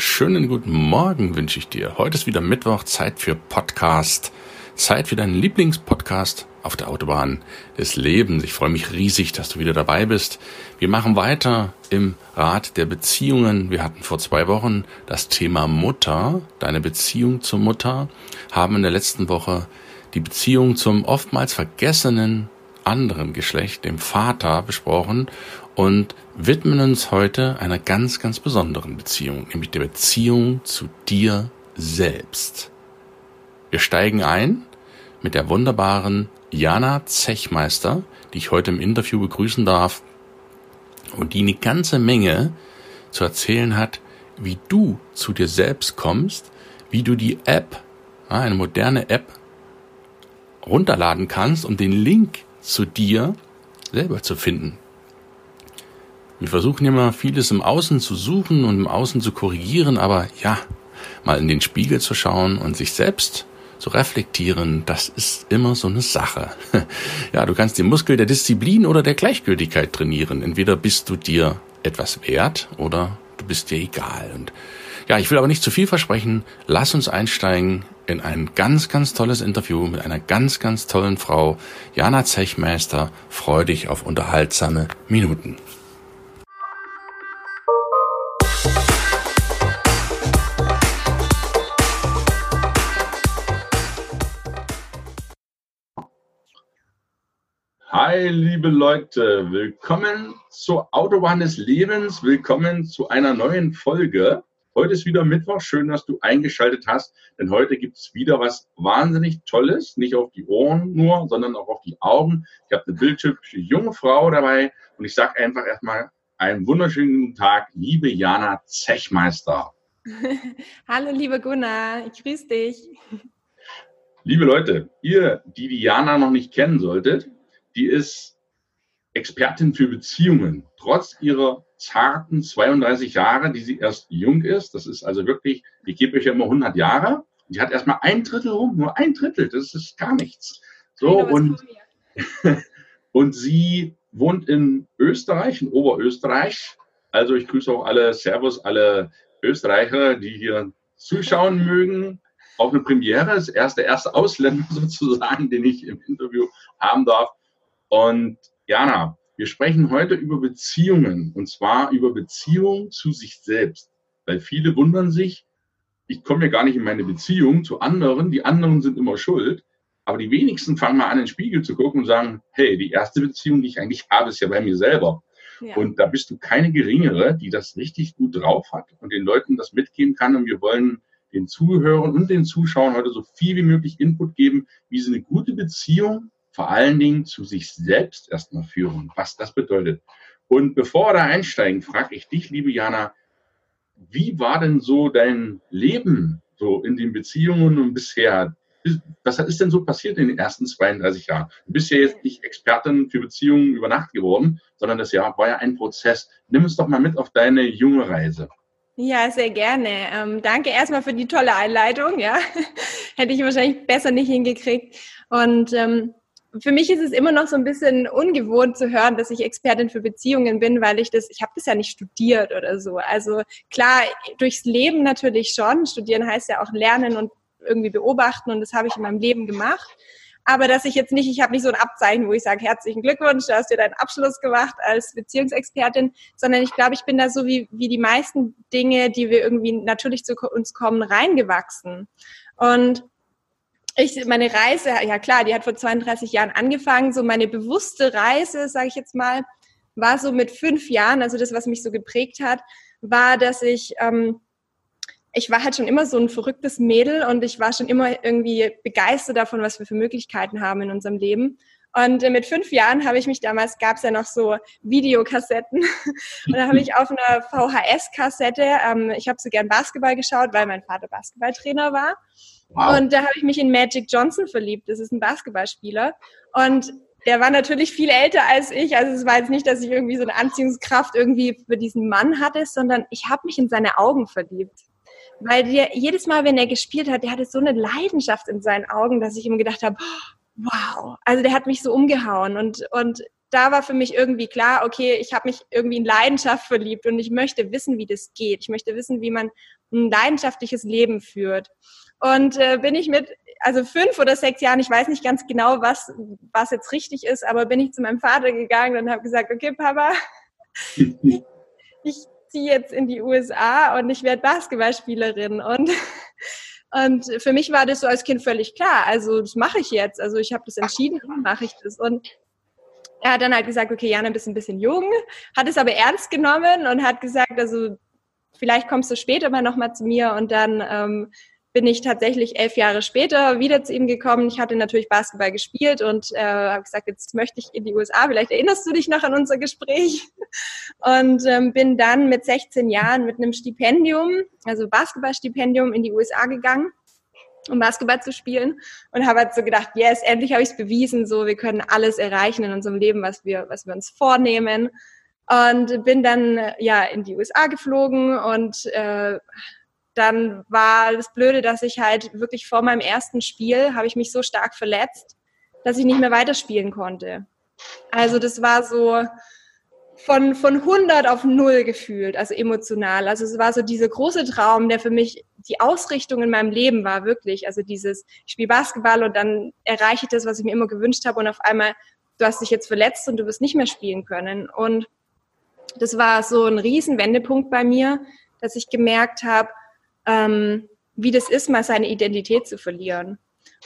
schönen guten Morgen wünsche ich dir. Heute ist wieder Mittwoch, Zeit für Podcast. Zeit für deinen Lieblingspodcast auf der Autobahn des Lebens. Ich freue mich riesig, dass du wieder dabei bist. Wir machen weiter im Rat der Beziehungen. Wir hatten vor zwei Wochen das Thema Mutter, deine Beziehung zur Mutter, haben in der letzten Woche die Beziehung zum oftmals vergessenen anderen Geschlecht, dem Vater, besprochen und widmen uns heute einer ganz, ganz besonderen Beziehung, nämlich der Beziehung zu dir selbst. Wir steigen ein mit der wunderbaren Jana Zechmeister, die ich heute im Interview begrüßen darf und die eine ganze Menge zu erzählen hat, wie du zu dir selbst kommst, wie du die App, eine moderne App, runterladen kannst, um den Link zu dir selber zu finden. Wir versuchen immer vieles im Außen zu suchen und im Außen zu korrigieren, aber ja, mal in den Spiegel zu schauen und sich selbst zu reflektieren, das ist immer so eine Sache. Ja, du kannst den Muskel der Disziplin oder der Gleichgültigkeit trainieren. Entweder bist du dir etwas wert oder du bist dir egal. Und ja, ich will aber nicht zu viel versprechen. Lass uns einsteigen in ein ganz, ganz tolles Interview mit einer ganz, ganz tollen Frau, Jana Zechmeister. Freu dich auf unterhaltsame Minuten. Hi, liebe Leute, willkommen zur Autobahn des Lebens, willkommen zu einer neuen Folge. Heute ist wieder Mittwoch, schön, dass du eingeschaltet hast, denn heute gibt es wieder was wahnsinnig Tolles, nicht auf die Ohren nur, sondern auch auf die Augen. Ich habe eine bildhübsche junge Frau dabei und ich sage einfach erstmal einen wunderschönen Tag, liebe Jana Zechmeister. Hallo, liebe Gunnar, ich grüße dich. Liebe Leute, ihr, die die Jana noch nicht kennen solltet, die ist Expertin für Beziehungen, trotz ihrer zarten 32 Jahre, die sie erst jung ist. Das ist also wirklich, ich gebe euch ja immer 100 Jahre. Die hat erstmal ein Drittel rum, nur ein Drittel, das ist gar nichts. So, und, und sie wohnt in Österreich, in Oberösterreich. Also ich grüße auch alle Servus, alle Österreicher, die hier zuschauen mögen. Auch eine Premiere, ist erst der erste Ausländer sozusagen, den ich im Interview haben darf. Und Jana, wir sprechen heute über Beziehungen und zwar über Beziehungen zu sich selbst. Weil viele wundern sich, ich komme ja gar nicht in meine Beziehung zu anderen, die anderen sind immer schuld. Aber die wenigsten fangen mal an, in den Spiegel zu gucken und sagen, hey, die erste Beziehung, die ich eigentlich habe, ist ja bei mir selber. Ja. Und da bist du keine geringere, die das richtig gut drauf hat und den Leuten das mitgeben kann. Und wir wollen den Zuhörern und den Zuschauern heute so viel wie möglich Input geben, wie sie eine gute Beziehung vor allen Dingen zu sich selbst erstmal führen, was das bedeutet. Und bevor wir da einsteigen, frage ich dich, liebe Jana, wie war denn so dein Leben so in den Beziehungen und bisher? Was ist denn so passiert in den ersten 32 Jahren? Du bist ja jetzt nicht Expertin für Beziehungen über Nacht geworden, sondern das Jahr war ja ein Prozess. Nimm uns doch mal mit auf deine junge Reise. Ja, sehr gerne. Ähm, danke erstmal für die tolle Einleitung. Ja, hätte ich wahrscheinlich besser nicht hingekriegt. Und ähm, für mich ist es immer noch so ein bisschen ungewohnt zu hören, dass ich Expertin für Beziehungen bin, weil ich das, ich habe das ja nicht studiert oder so. Also klar, durchs Leben natürlich schon. Studieren heißt ja auch lernen und irgendwie beobachten und das habe ich in meinem Leben gemacht. Aber dass ich jetzt nicht, ich habe nicht so ein Abzeichen, wo ich sage, herzlichen Glückwunsch, du hast dir deinen Abschluss gemacht als Beziehungsexpertin, sondern ich glaube, ich bin da so wie, wie die meisten Dinge, die wir irgendwie natürlich zu uns kommen, reingewachsen. Und ich, meine Reise, ja klar, die hat vor 32 Jahren angefangen. So meine bewusste Reise, sage ich jetzt mal, war so mit fünf Jahren. Also das, was mich so geprägt hat, war, dass ich, ähm, ich war halt schon immer so ein verrücktes Mädel und ich war schon immer irgendwie begeistert davon, was wir für Möglichkeiten haben in unserem Leben. Und äh, mit fünf Jahren habe ich mich damals, gab es ja noch so Videokassetten. und da habe ich auf einer VHS-Kassette, ähm, ich habe so gern Basketball geschaut, weil mein Vater Basketballtrainer war. Wow. Und da habe ich mich in Magic Johnson verliebt. Das ist ein Basketballspieler. Und der war natürlich viel älter als ich. Also es war jetzt nicht, dass ich irgendwie so eine Anziehungskraft irgendwie für diesen Mann hatte, sondern ich habe mich in seine Augen verliebt. Weil der, jedes Mal, wenn er gespielt hat, der hatte so eine Leidenschaft in seinen Augen, dass ich immer gedacht habe, wow, also der hat mich so umgehauen. Und, und da war für mich irgendwie klar, okay, ich habe mich irgendwie in Leidenschaft verliebt und ich möchte wissen, wie das geht. Ich möchte wissen, wie man ein leidenschaftliches Leben führt. Und äh, bin ich mit, also fünf oder sechs Jahren, ich weiß nicht ganz genau, was, was jetzt richtig ist, aber bin ich zu meinem Vater gegangen und habe gesagt, okay, Papa, ich ziehe jetzt in die USA und ich werde Basketballspielerin. Und, und für mich war das so als Kind völlig klar. Also das mache ich jetzt. Also ich habe das entschieden, mache ich das. Und er hat dann halt gesagt, okay, Jana, bist ein bisschen jung, hat es aber ernst genommen und hat gesagt, also vielleicht kommst du später mal nochmal zu mir und dann ähm, bin ich tatsächlich elf Jahre später wieder zu ihm gekommen. Ich hatte natürlich Basketball gespielt und äh, habe gesagt, jetzt möchte ich in die USA. Vielleicht erinnerst du dich noch an unser Gespräch. Und ähm, bin dann mit 16 Jahren mit einem Stipendium, also Basketballstipendium, in die USA gegangen um Basketball zu spielen und habe halt so gedacht, yes, endlich habe ich es bewiesen, so wir können alles erreichen in unserem Leben, was wir was wir uns vornehmen und bin dann ja in die USA geflogen und äh, dann war das Blöde, dass ich halt wirklich vor meinem ersten Spiel habe ich mich so stark verletzt, dass ich nicht mehr weiterspielen konnte. Also das war so von, von 100 auf 0 gefühlt, also emotional. Also es war so dieser große Traum, der für mich die Ausrichtung in meinem Leben war, wirklich. Also dieses, ich spiele Basketball und dann erreiche ich das, was ich mir immer gewünscht habe und auf einmal, du hast dich jetzt verletzt und du wirst nicht mehr spielen können. Und das war so ein riesen Wendepunkt bei mir, dass ich gemerkt habe, ähm, wie das ist, mal seine Identität zu verlieren.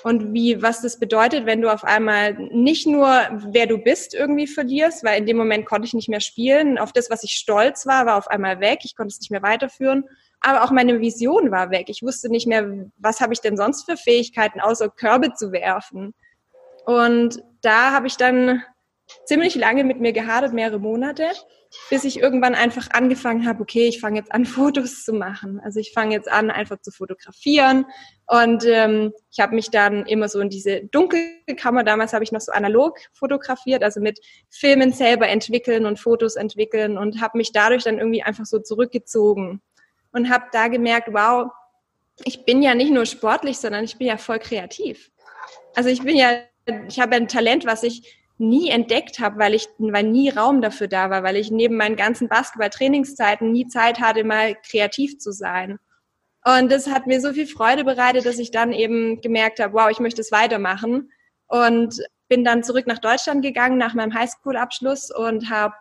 Und wie, was das bedeutet, wenn du auf einmal nicht nur, wer du bist, irgendwie verlierst, weil in dem Moment konnte ich nicht mehr spielen. Auf das, was ich stolz war, war auf einmal weg. Ich konnte es nicht mehr weiterführen. Aber auch meine Vision war weg. Ich wusste nicht mehr, was habe ich denn sonst für Fähigkeiten, außer Körbe zu werfen. Und da habe ich dann ziemlich lange mit mir gehadert, mehrere Monate bis ich irgendwann einfach angefangen habe, okay, ich fange jetzt an, Fotos zu machen. Also ich fange jetzt an, einfach zu fotografieren. Und ähm, ich habe mich dann immer so in diese Dunkelkammer, damals habe ich noch so analog fotografiert, also mit Filmen selber entwickeln und Fotos entwickeln und habe mich dadurch dann irgendwie einfach so zurückgezogen und habe da gemerkt, wow, ich bin ja nicht nur sportlich, sondern ich bin ja voll kreativ. Also ich bin ja, ich habe ein Talent, was ich nie entdeckt habe, weil ich, weil nie Raum dafür da war, weil ich neben meinen ganzen Basketball-Trainingszeiten nie Zeit hatte, mal kreativ zu sein. Und das hat mir so viel Freude bereitet, dass ich dann eben gemerkt habe, wow, ich möchte es weitermachen. Und bin dann zurück nach Deutschland gegangen nach meinem Highschool-Abschluss und habe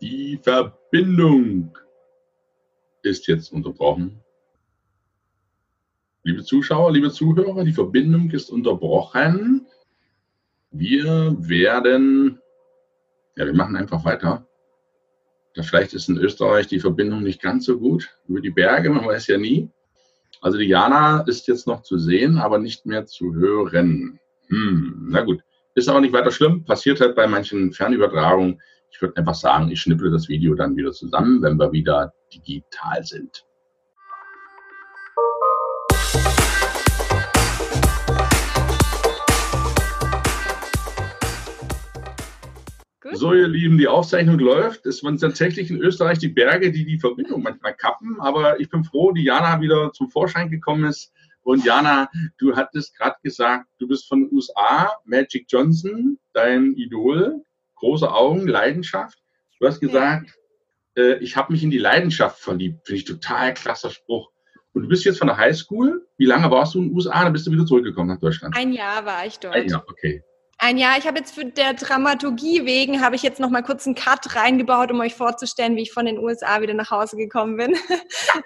Die Verbindung ist jetzt unterbrochen. Liebe Zuschauer, liebe Zuhörer, die Verbindung ist unterbrochen. Wir werden, ja, wir machen einfach weiter. Da vielleicht ist in Österreich die Verbindung nicht ganz so gut über die Berge, man weiß ja nie. Also die Jana ist jetzt noch zu sehen, aber nicht mehr zu hören. Hm, na gut, ist aber nicht weiter schlimm. Passiert halt bei manchen Fernübertragungen. Ich würde einfach sagen, ich schnipple das Video dann wieder zusammen, wenn wir wieder digital sind. So, ihr Lieben, die Aufzeichnung läuft. Es waren tatsächlich in Österreich die Berge, die die Verbindung manchmal kappen. Aber ich bin froh, die Jana wieder zum Vorschein gekommen ist. Und Jana, du hattest gerade gesagt, du bist von den USA, Magic Johnson, dein Idol, große Augen, Leidenschaft. Du hast gesagt, ja. äh, ich habe mich in die Leidenschaft verliebt. Finde ich total klasser Spruch. Und du bist jetzt von der Highschool. Wie lange warst du in den USA? Dann bist du wieder zurückgekommen nach Deutschland. Ein Jahr war ich dort. Ein Jahr, okay. Ein Jahr. Ich habe jetzt für der Dramaturgie wegen, habe ich jetzt noch mal kurz einen Cut reingebaut, um euch vorzustellen, wie ich von den USA wieder nach Hause gekommen bin.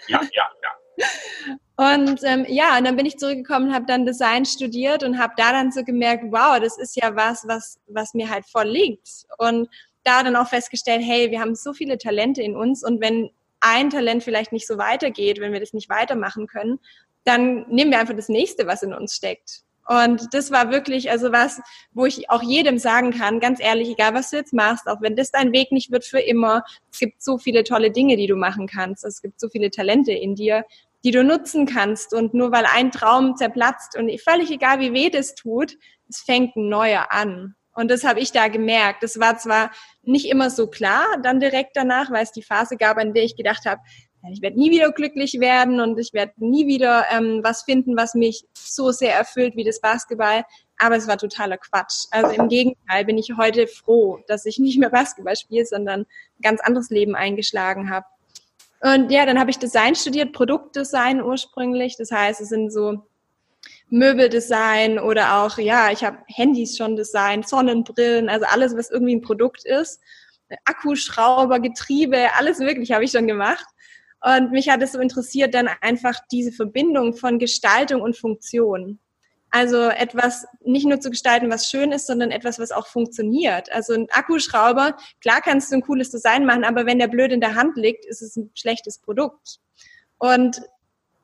Ja, ja, ja. ja. Und ähm, ja, und dann bin ich zurückgekommen, habe dann Design studiert und habe da dann so gemerkt, wow, das ist ja was, was, was mir halt voll liegt. Und da dann auch festgestellt, hey, wir haben so viele Talente in uns und wenn ein Talent vielleicht nicht so weitergeht, wenn wir das nicht weitermachen können, dann nehmen wir einfach das nächste, was in uns steckt. Und das war wirklich, also was, wo ich auch jedem sagen kann, ganz ehrlich, egal was du jetzt machst, auch wenn das dein Weg nicht wird für immer, es gibt so viele tolle Dinge, die du machen kannst. Es gibt so viele Talente in dir, die du nutzen kannst. Und nur weil ein Traum zerplatzt und völlig egal, wie weh das tut, es fängt ein neuer an. Und das habe ich da gemerkt. Das war zwar nicht immer so klar, dann direkt danach, weil es die Phase gab, in der ich gedacht habe, ich werde nie wieder glücklich werden und ich werde nie wieder ähm, was finden, was mich so sehr erfüllt wie das Basketball. Aber es war totaler Quatsch. Also im Gegenteil bin ich heute froh, dass ich nicht mehr Basketball spiele, sondern ein ganz anderes Leben eingeschlagen habe. Und ja, dann habe ich Design studiert, Produktdesign ursprünglich. Das heißt, es sind so Möbeldesign oder auch, ja, ich habe Handys schon designt, Sonnenbrillen, also alles, was irgendwie ein Produkt ist. Akkuschrauber, Getriebe, alles wirklich habe ich schon gemacht. Und mich hat es so interessiert, dann einfach diese Verbindung von Gestaltung und Funktion. Also etwas nicht nur zu gestalten, was schön ist, sondern etwas, was auch funktioniert. Also ein Akkuschrauber, klar kannst du ein cooles Design machen, aber wenn der blöd in der Hand liegt, ist es ein schlechtes Produkt. Und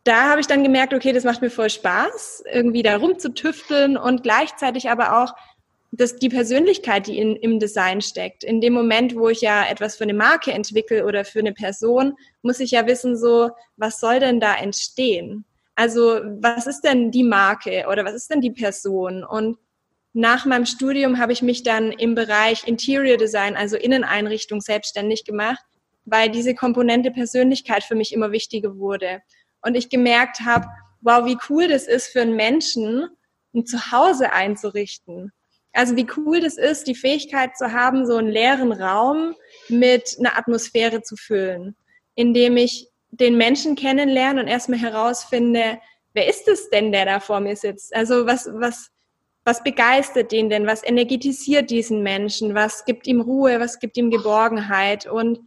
da habe ich dann gemerkt, okay, das macht mir voll Spaß, irgendwie da rumzutüfteln und gleichzeitig aber auch dass die Persönlichkeit, die in, im Design steckt. In dem Moment, wo ich ja etwas für eine Marke entwickle oder für eine Person, muss ich ja wissen, so, was soll denn da entstehen? Also, was ist denn die Marke oder was ist denn die Person? Und nach meinem Studium habe ich mich dann im Bereich Interior Design, also Inneneinrichtung, selbstständig gemacht, weil diese Komponente Persönlichkeit für mich immer wichtiger wurde und ich gemerkt habe, wow, wie cool das ist für einen Menschen, ein Zuhause einzurichten. Also wie cool das ist, die Fähigkeit zu haben, so einen leeren Raum mit einer Atmosphäre zu füllen, indem ich den Menschen kennenlerne und erstmal herausfinde, wer ist es denn, der da vor mir sitzt? Also was, was, was begeistert den denn? Was energetisiert diesen Menschen? Was gibt ihm Ruhe? Was gibt ihm Geborgenheit? Und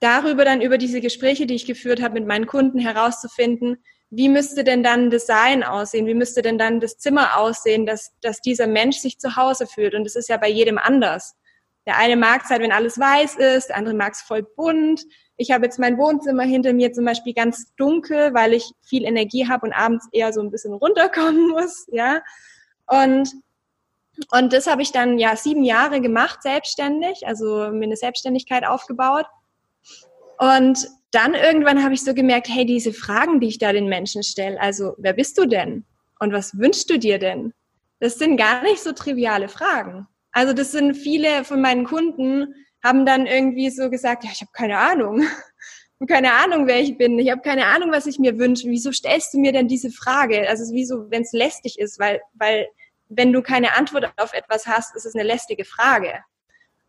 darüber dann über diese Gespräche, die ich geführt habe mit meinen Kunden herauszufinden, wie müsste denn dann Design aussehen? Wie müsste denn dann das Zimmer aussehen, dass, dass dieser Mensch sich zu Hause fühlt? Und das ist ja bei jedem anders. Der eine mag es halt, wenn alles weiß ist, der andere mag es voll bunt. Ich habe jetzt mein Wohnzimmer hinter mir zum Beispiel ganz dunkel, weil ich viel Energie habe und abends eher so ein bisschen runterkommen muss, ja. Und, und das habe ich dann ja sieben Jahre gemacht, selbstständig, also mir eine Selbstständigkeit aufgebaut. Und dann irgendwann habe ich so gemerkt, hey, diese Fragen, die ich da den Menschen stelle, also wer bist du denn? Und was wünschst du dir denn? Das sind gar nicht so triviale Fragen. Also das sind viele von meinen Kunden haben dann irgendwie so gesagt, ja, ich habe keine Ahnung. Ich habe keine Ahnung, wer ich bin. Ich habe keine Ahnung, was ich mir wünsche. Wieso stellst du mir denn diese Frage? Also es ist wie so, wenn es lästig ist, weil, weil wenn du keine Antwort auf etwas hast, ist es eine lästige Frage.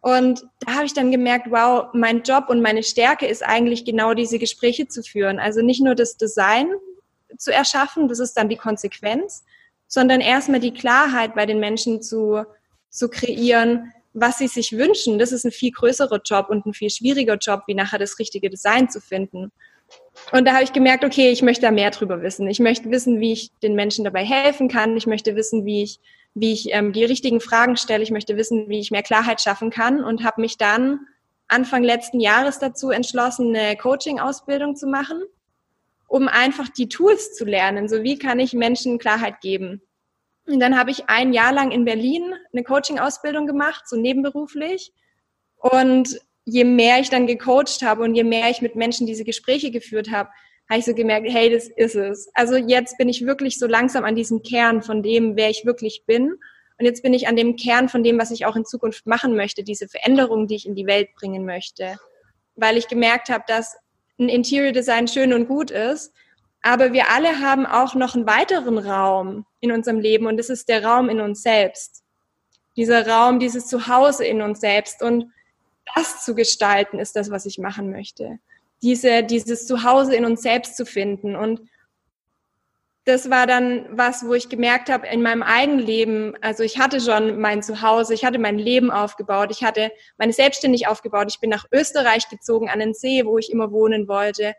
Und da habe ich dann gemerkt, wow, mein Job und meine Stärke ist eigentlich genau diese Gespräche zu führen. Also nicht nur das Design zu erschaffen, das ist dann die Konsequenz, sondern erstmal die Klarheit bei den Menschen zu, zu kreieren, was sie sich wünschen. Das ist ein viel größerer Job und ein viel schwieriger Job, wie nachher das richtige Design zu finden. Und da habe ich gemerkt, okay, ich möchte da mehr drüber wissen. Ich möchte wissen, wie ich den Menschen dabei helfen kann. Ich möchte wissen, wie ich wie ich ähm, die richtigen Fragen stelle. Ich möchte wissen, wie ich mehr Klarheit schaffen kann und habe mich dann Anfang letzten Jahres dazu entschlossen, eine Coaching-Ausbildung zu machen, um einfach die Tools zu lernen. So wie kann ich Menschen Klarheit geben? Und dann habe ich ein Jahr lang in Berlin eine Coaching-Ausbildung gemacht, so nebenberuflich. Und je mehr ich dann gecoacht habe und je mehr ich mit Menschen diese Gespräche geführt habe, habe ich so gemerkt, hey, das ist es. Also jetzt bin ich wirklich so langsam an diesem Kern von dem, wer ich wirklich bin. Und jetzt bin ich an dem Kern von dem, was ich auch in Zukunft machen möchte, diese Veränderung, die ich in die Welt bringen möchte. Weil ich gemerkt habe, dass ein Interior Design schön und gut ist, aber wir alle haben auch noch einen weiteren Raum in unserem Leben und das ist der Raum in uns selbst. Dieser Raum, dieses Zuhause in uns selbst und das zu gestalten ist das, was ich machen möchte diese, dieses Zuhause in uns selbst zu finden. Und das war dann was, wo ich gemerkt habe, in meinem eigenen Leben, also ich hatte schon mein Zuhause, ich hatte mein Leben aufgebaut, ich hatte meine Selbstständig aufgebaut, ich bin nach Österreich gezogen an den See, wo ich immer wohnen wollte.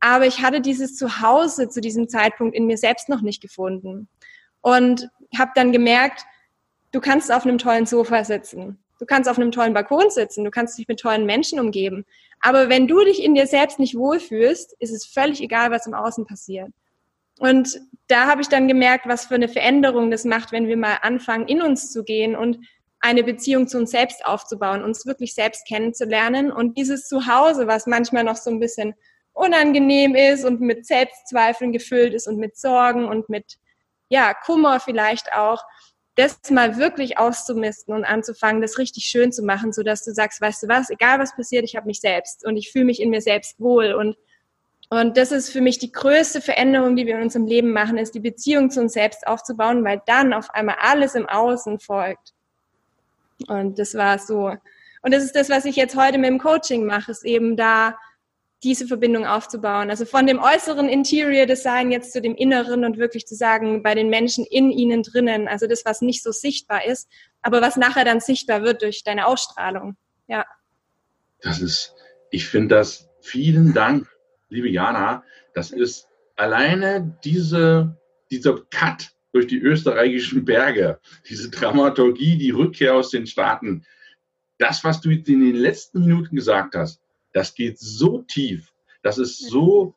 Aber ich hatte dieses Zuhause zu diesem Zeitpunkt in mir selbst noch nicht gefunden. Und habe dann gemerkt, du kannst auf einem tollen Sofa sitzen. Du kannst auf einem tollen Balkon sitzen, du kannst dich mit tollen Menschen umgeben. Aber wenn du dich in dir selbst nicht wohlfühlst, ist es völlig egal, was im Außen passiert. Und da habe ich dann gemerkt, was für eine Veränderung das macht, wenn wir mal anfangen, in uns zu gehen und eine Beziehung zu uns selbst aufzubauen, uns wirklich selbst kennenzulernen und dieses Zuhause, was manchmal noch so ein bisschen unangenehm ist und mit Selbstzweifeln gefüllt ist und mit Sorgen und mit ja, Kummer vielleicht auch, das mal wirklich auszumisten und anzufangen, das richtig schön zu machen, so dass du sagst, weißt du was, egal was passiert, ich habe mich selbst und ich fühle mich in mir selbst wohl und und das ist für mich die größte Veränderung, die wir in unserem Leben machen, ist die Beziehung zu uns selbst aufzubauen, weil dann auf einmal alles im Außen folgt. Und das war so. Und das ist das, was ich jetzt heute mit dem Coaching mache, ist eben da diese Verbindung aufzubauen. Also von dem äußeren Interior Design jetzt zu dem inneren und wirklich zu sagen, bei den Menschen in ihnen drinnen, also das, was nicht so sichtbar ist, aber was nachher dann sichtbar wird durch deine Ausstrahlung. Ja. Das ist, ich finde das, vielen Dank, liebe Jana. Das ist alleine diese, dieser Cut durch die österreichischen Berge, diese Dramaturgie, die Rückkehr aus den Staaten. Das, was du in den letzten Minuten gesagt hast, das geht so tief, das ist so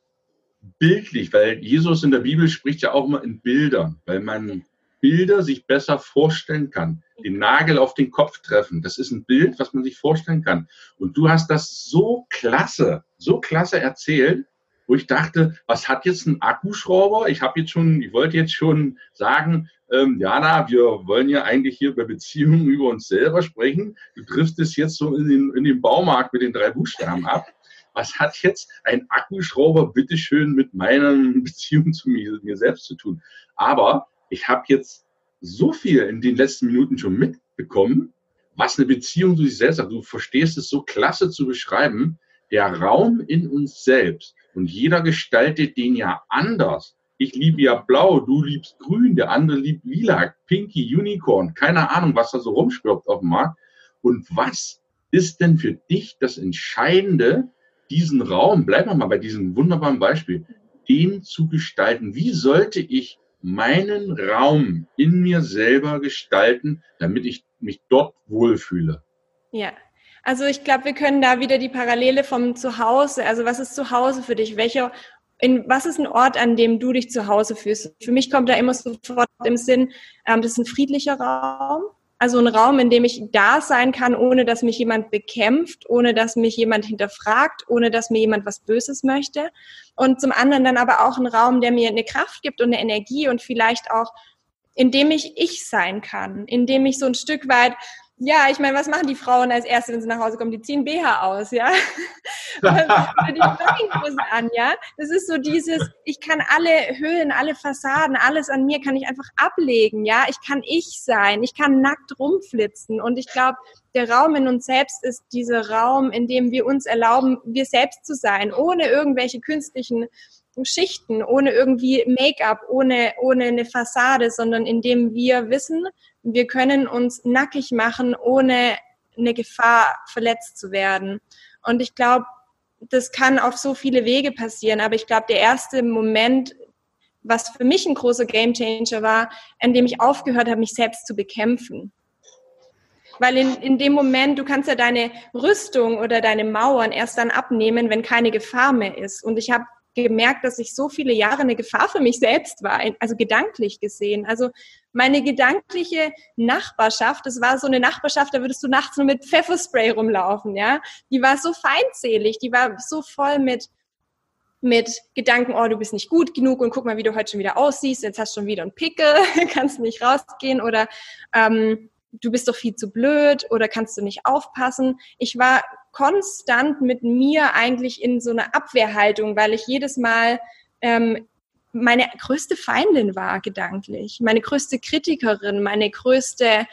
bildlich, weil Jesus in der Bibel spricht ja auch immer in Bildern, weil man Bilder sich besser vorstellen kann. Den Nagel auf den Kopf treffen, das ist ein Bild, was man sich vorstellen kann. Und du hast das so klasse, so klasse erzählt, wo ich dachte, was hat jetzt ein Akkuschrauber? Ich habe jetzt schon, ich wollte jetzt schon sagen, ähm, Jana, wir wollen ja eigentlich hier bei Beziehungen über uns selber sprechen. Du triffst es jetzt so in den, in den Baumarkt mit den drei Buchstaben ab. Was hat jetzt ein Akkuschrauber bitteschön mit meiner Beziehung zu mir, mir selbst zu tun? Aber ich habe jetzt so viel in den letzten Minuten schon mitbekommen, was eine Beziehung zu sich selbst hat. Du verstehst es so klasse zu beschreiben. Der Raum in uns selbst und jeder gestaltet den ja anders. Ich liebe ja blau, du liebst grün, der andere liebt lila, pinky, Unicorn, keine Ahnung, was da so rumschwirrt auf dem Markt. Und was ist denn für dich das Entscheidende, diesen Raum, bleiben wir mal bei diesem wunderbaren Beispiel, den zu gestalten? Wie sollte ich meinen Raum in mir selber gestalten, damit ich mich dort wohlfühle? Ja, also ich glaube, wir können da wieder die Parallele vom Zuhause, also was ist Zuhause für dich? Welcher in was ist ein Ort, an dem du dich zu Hause fühlst? Für mich kommt da immer sofort im Sinn, ähm, das ist ein friedlicher Raum. Also ein Raum, in dem ich da sein kann, ohne dass mich jemand bekämpft, ohne dass mich jemand hinterfragt, ohne dass mir jemand was Böses möchte. Und zum anderen dann aber auch ein Raum, der mir eine Kraft gibt und eine Energie und vielleicht auch, in dem ich ich sein kann, in dem ich so ein Stück weit ja, ich meine, was machen die Frauen als Erste, wenn sie nach Hause kommen? Die ziehen BH aus, ja. die Jogginghose an, ja. Das ist so dieses, ich kann alle Höhlen, alle Fassaden, alles an mir kann ich einfach ablegen, ja. Ich kann ich sein, ich kann nackt rumflitzen. Und ich glaube, der Raum in uns selbst ist dieser Raum, in dem wir uns erlauben, wir selbst zu sein, ohne irgendwelche künstlichen Schichten, ohne irgendwie Make-up, ohne, ohne eine Fassade, sondern indem wir wissen, wir können uns nackig machen, ohne eine Gefahr verletzt zu werden. Und ich glaube, das kann auf so viele Wege passieren, aber ich glaube, der erste Moment, was für mich ein großer Gamechanger war, in dem ich aufgehört habe, mich selbst zu bekämpfen. Weil in, in dem Moment, du kannst ja deine Rüstung oder deine Mauern erst dann abnehmen, wenn keine Gefahr mehr ist. Und ich habe gemerkt, dass ich so viele Jahre eine Gefahr für mich selbst war, also gedanklich gesehen. Also meine gedankliche Nachbarschaft, das war so eine Nachbarschaft, da würdest du nachts nur mit Pfefferspray rumlaufen, ja. Die war so feindselig, die war so voll mit mit Gedanken, oh, du bist nicht gut genug und guck mal, wie du heute schon wieder aussiehst, jetzt hast du schon wieder einen Pickel, kannst nicht rausgehen oder ähm, du bist doch viel zu blöd oder kannst du nicht aufpassen. Ich war konstant mit mir eigentlich in so einer Abwehrhaltung, weil ich jedes Mal ähm, meine größte Feindin war, gedanklich, meine größte Kritikerin, meine größte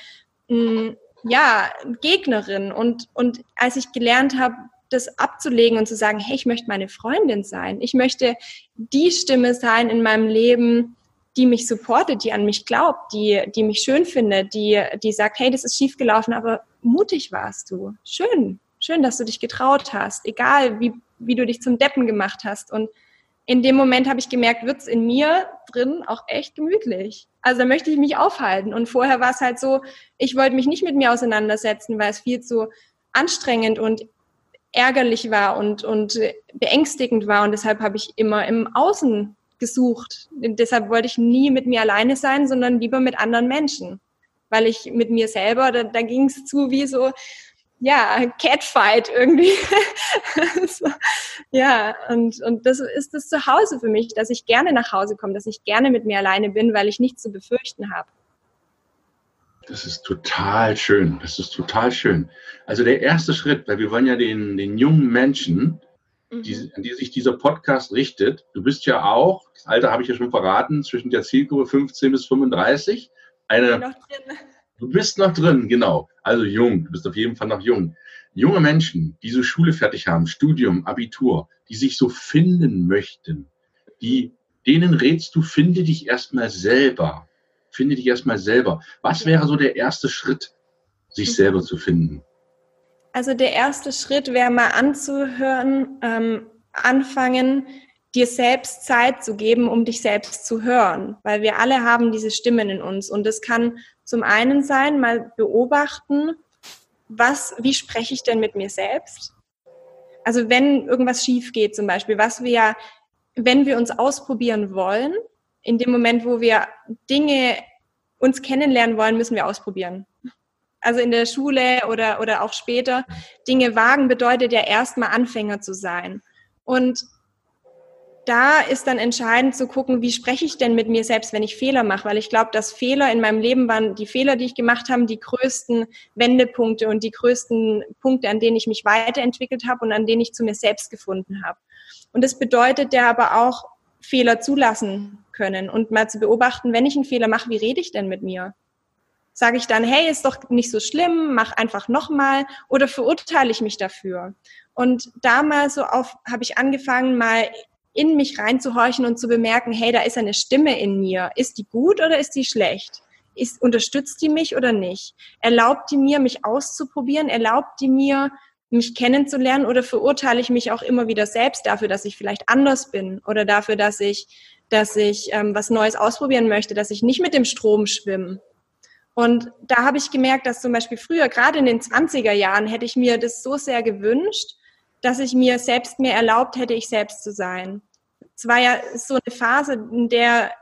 mh, mm, ja, Gegnerin. Und, und als ich gelernt habe, das abzulegen und zu sagen, hey, ich möchte meine Freundin sein, ich möchte die Stimme sein in meinem Leben, die mich supportet, die an mich glaubt, die, die mich schön findet, die, die sagt, hey, das ist schiefgelaufen, aber mutig warst du. Schön, schön, dass du dich getraut hast, egal wie, wie du dich zum Deppen gemacht hast. Und in dem Moment habe ich gemerkt, wird's in mir drin auch echt gemütlich. Also da möchte ich mich aufhalten. Und vorher war es halt so, ich wollte mich nicht mit mir auseinandersetzen, weil es viel zu anstrengend und ärgerlich war und, und beängstigend war. Und deshalb habe ich immer im Außen gesucht. Und deshalb wollte ich nie mit mir alleine sein, sondern lieber mit anderen Menschen. Weil ich mit mir selber, da, da ging es zu wie so, ja, Catfight irgendwie. so, ja, und, und das ist das Zuhause für mich, dass ich gerne nach Hause komme, dass ich gerne mit mir alleine bin, weil ich nichts zu befürchten habe. Das ist total schön. Das ist total schön. Also der erste Schritt, weil wir wollen ja den, den jungen Menschen, mhm. die, an die sich dieser Podcast richtet, du bist ja auch, das Alter habe ich ja schon verraten, zwischen der Zielgruppe 15 bis 35. Eine, du bist noch drin, genau. Also jung, du bist auf jeden Fall noch jung. Junge Menschen, die so Schule fertig haben, Studium, Abitur, die sich so finden möchten, die, denen rätst du, finde dich erstmal selber finde dich erstmal selber. Was wäre so der erste Schritt, sich selber zu finden? Also der erste Schritt wäre mal anzuhören, ähm, anfangen, dir selbst Zeit zu geben, um dich selbst zu hören, weil wir alle haben diese Stimmen in uns und das kann zum einen sein, mal beobachten, was, wie spreche ich denn mit mir selbst? Also wenn irgendwas schief geht zum Beispiel, was wir wenn wir uns ausprobieren wollen, in dem Moment, wo wir Dinge uns kennenlernen wollen, müssen wir ausprobieren. Also in der Schule oder, oder auch später. Dinge wagen bedeutet ja erstmal Anfänger zu sein. Und da ist dann entscheidend zu gucken, wie spreche ich denn mit mir selbst, wenn ich Fehler mache, weil ich glaube, dass Fehler in meinem Leben waren, die Fehler, die ich gemacht habe, die größten Wendepunkte und die größten Punkte, an denen ich mich weiterentwickelt habe und an denen ich zu mir selbst gefunden habe. Und das bedeutet ja aber auch Fehler zulassen können und mal zu beobachten, wenn ich einen Fehler mache, wie rede ich denn mit mir? Sage ich dann, hey, ist doch nicht so schlimm, mach einfach nochmal oder verurteile ich mich dafür? Und da mal so auf, habe ich angefangen, mal in mich reinzuhorchen und zu bemerken, hey, da ist eine Stimme in mir. Ist die gut oder ist die schlecht? Ist, unterstützt die mich oder nicht? Erlaubt die mir, mich auszuprobieren? Erlaubt die mir, mich kennenzulernen oder verurteile ich mich auch immer wieder selbst dafür, dass ich vielleicht anders bin oder dafür, dass ich dass ich ähm, was Neues ausprobieren möchte, dass ich nicht mit dem Strom schwimme. Und da habe ich gemerkt, dass zum Beispiel früher, gerade in den 20er Jahren, hätte ich mir das so sehr gewünscht, dass ich mir selbst mehr erlaubt hätte, ich selbst zu sein. Es war ja so eine Phase, in der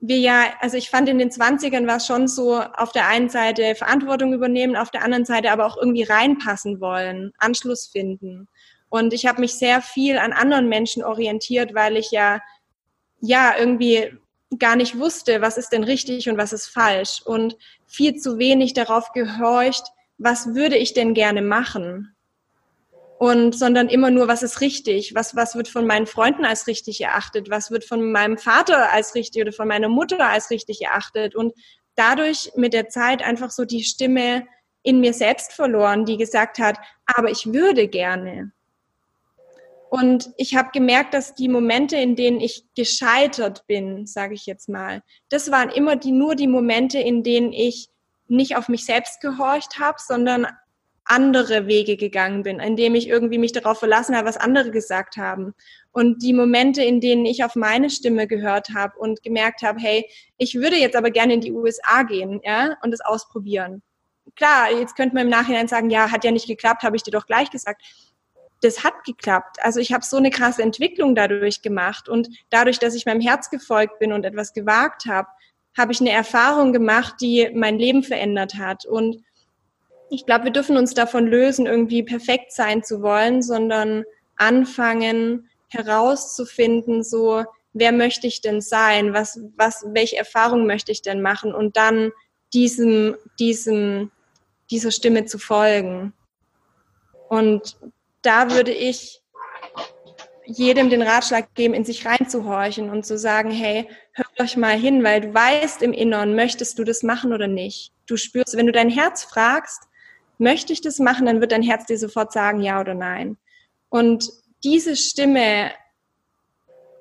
wir ja, also ich fand in den 20ern war es schon so, auf der einen Seite Verantwortung übernehmen, auf der anderen Seite aber auch irgendwie reinpassen wollen, Anschluss finden. Und ich habe mich sehr viel an anderen Menschen orientiert, weil ich ja ja irgendwie gar nicht wusste, was ist denn richtig und was ist falsch und viel zu wenig darauf gehorcht, was würde ich denn gerne machen? Und sondern immer nur, was ist richtig? Was, was wird von meinen Freunden als richtig erachtet? Was wird von meinem Vater als richtig oder von meiner Mutter als richtig erachtet? Und dadurch mit der Zeit einfach so die Stimme in mir selbst verloren, die gesagt hat, aber ich würde gerne. Und ich habe gemerkt, dass die Momente, in denen ich gescheitert bin, sage ich jetzt mal, das waren immer die nur die Momente, in denen ich nicht auf mich selbst gehorcht habe, sondern andere Wege gegangen bin, indem ich irgendwie mich darauf verlassen habe, was andere gesagt haben. Und die Momente, in denen ich auf meine Stimme gehört habe und gemerkt habe, hey, ich würde jetzt aber gerne in die USA gehen, ja, und es ausprobieren. Klar, jetzt könnte man im Nachhinein sagen, ja, hat ja nicht geklappt, habe ich dir doch gleich gesagt das hat geklappt. Also ich habe so eine krasse Entwicklung dadurch gemacht und dadurch, dass ich meinem Herz gefolgt bin und etwas gewagt habe, habe ich eine Erfahrung gemacht, die mein Leben verändert hat. Und ich glaube, wir dürfen uns davon lösen, irgendwie perfekt sein zu wollen, sondern anfangen herauszufinden, so wer möchte ich denn sein, was, was, welche Erfahrung möchte ich denn machen und dann diesem, diesem, dieser Stimme zu folgen. Und da würde ich jedem den Ratschlag geben, in sich reinzuhorchen und zu sagen, hey, hör euch mal hin, weil du weißt im Inneren, möchtest du das machen oder nicht. Du spürst, wenn du dein Herz fragst, möchte ich das machen, dann wird dein Herz dir sofort sagen, ja oder nein. Und diese Stimme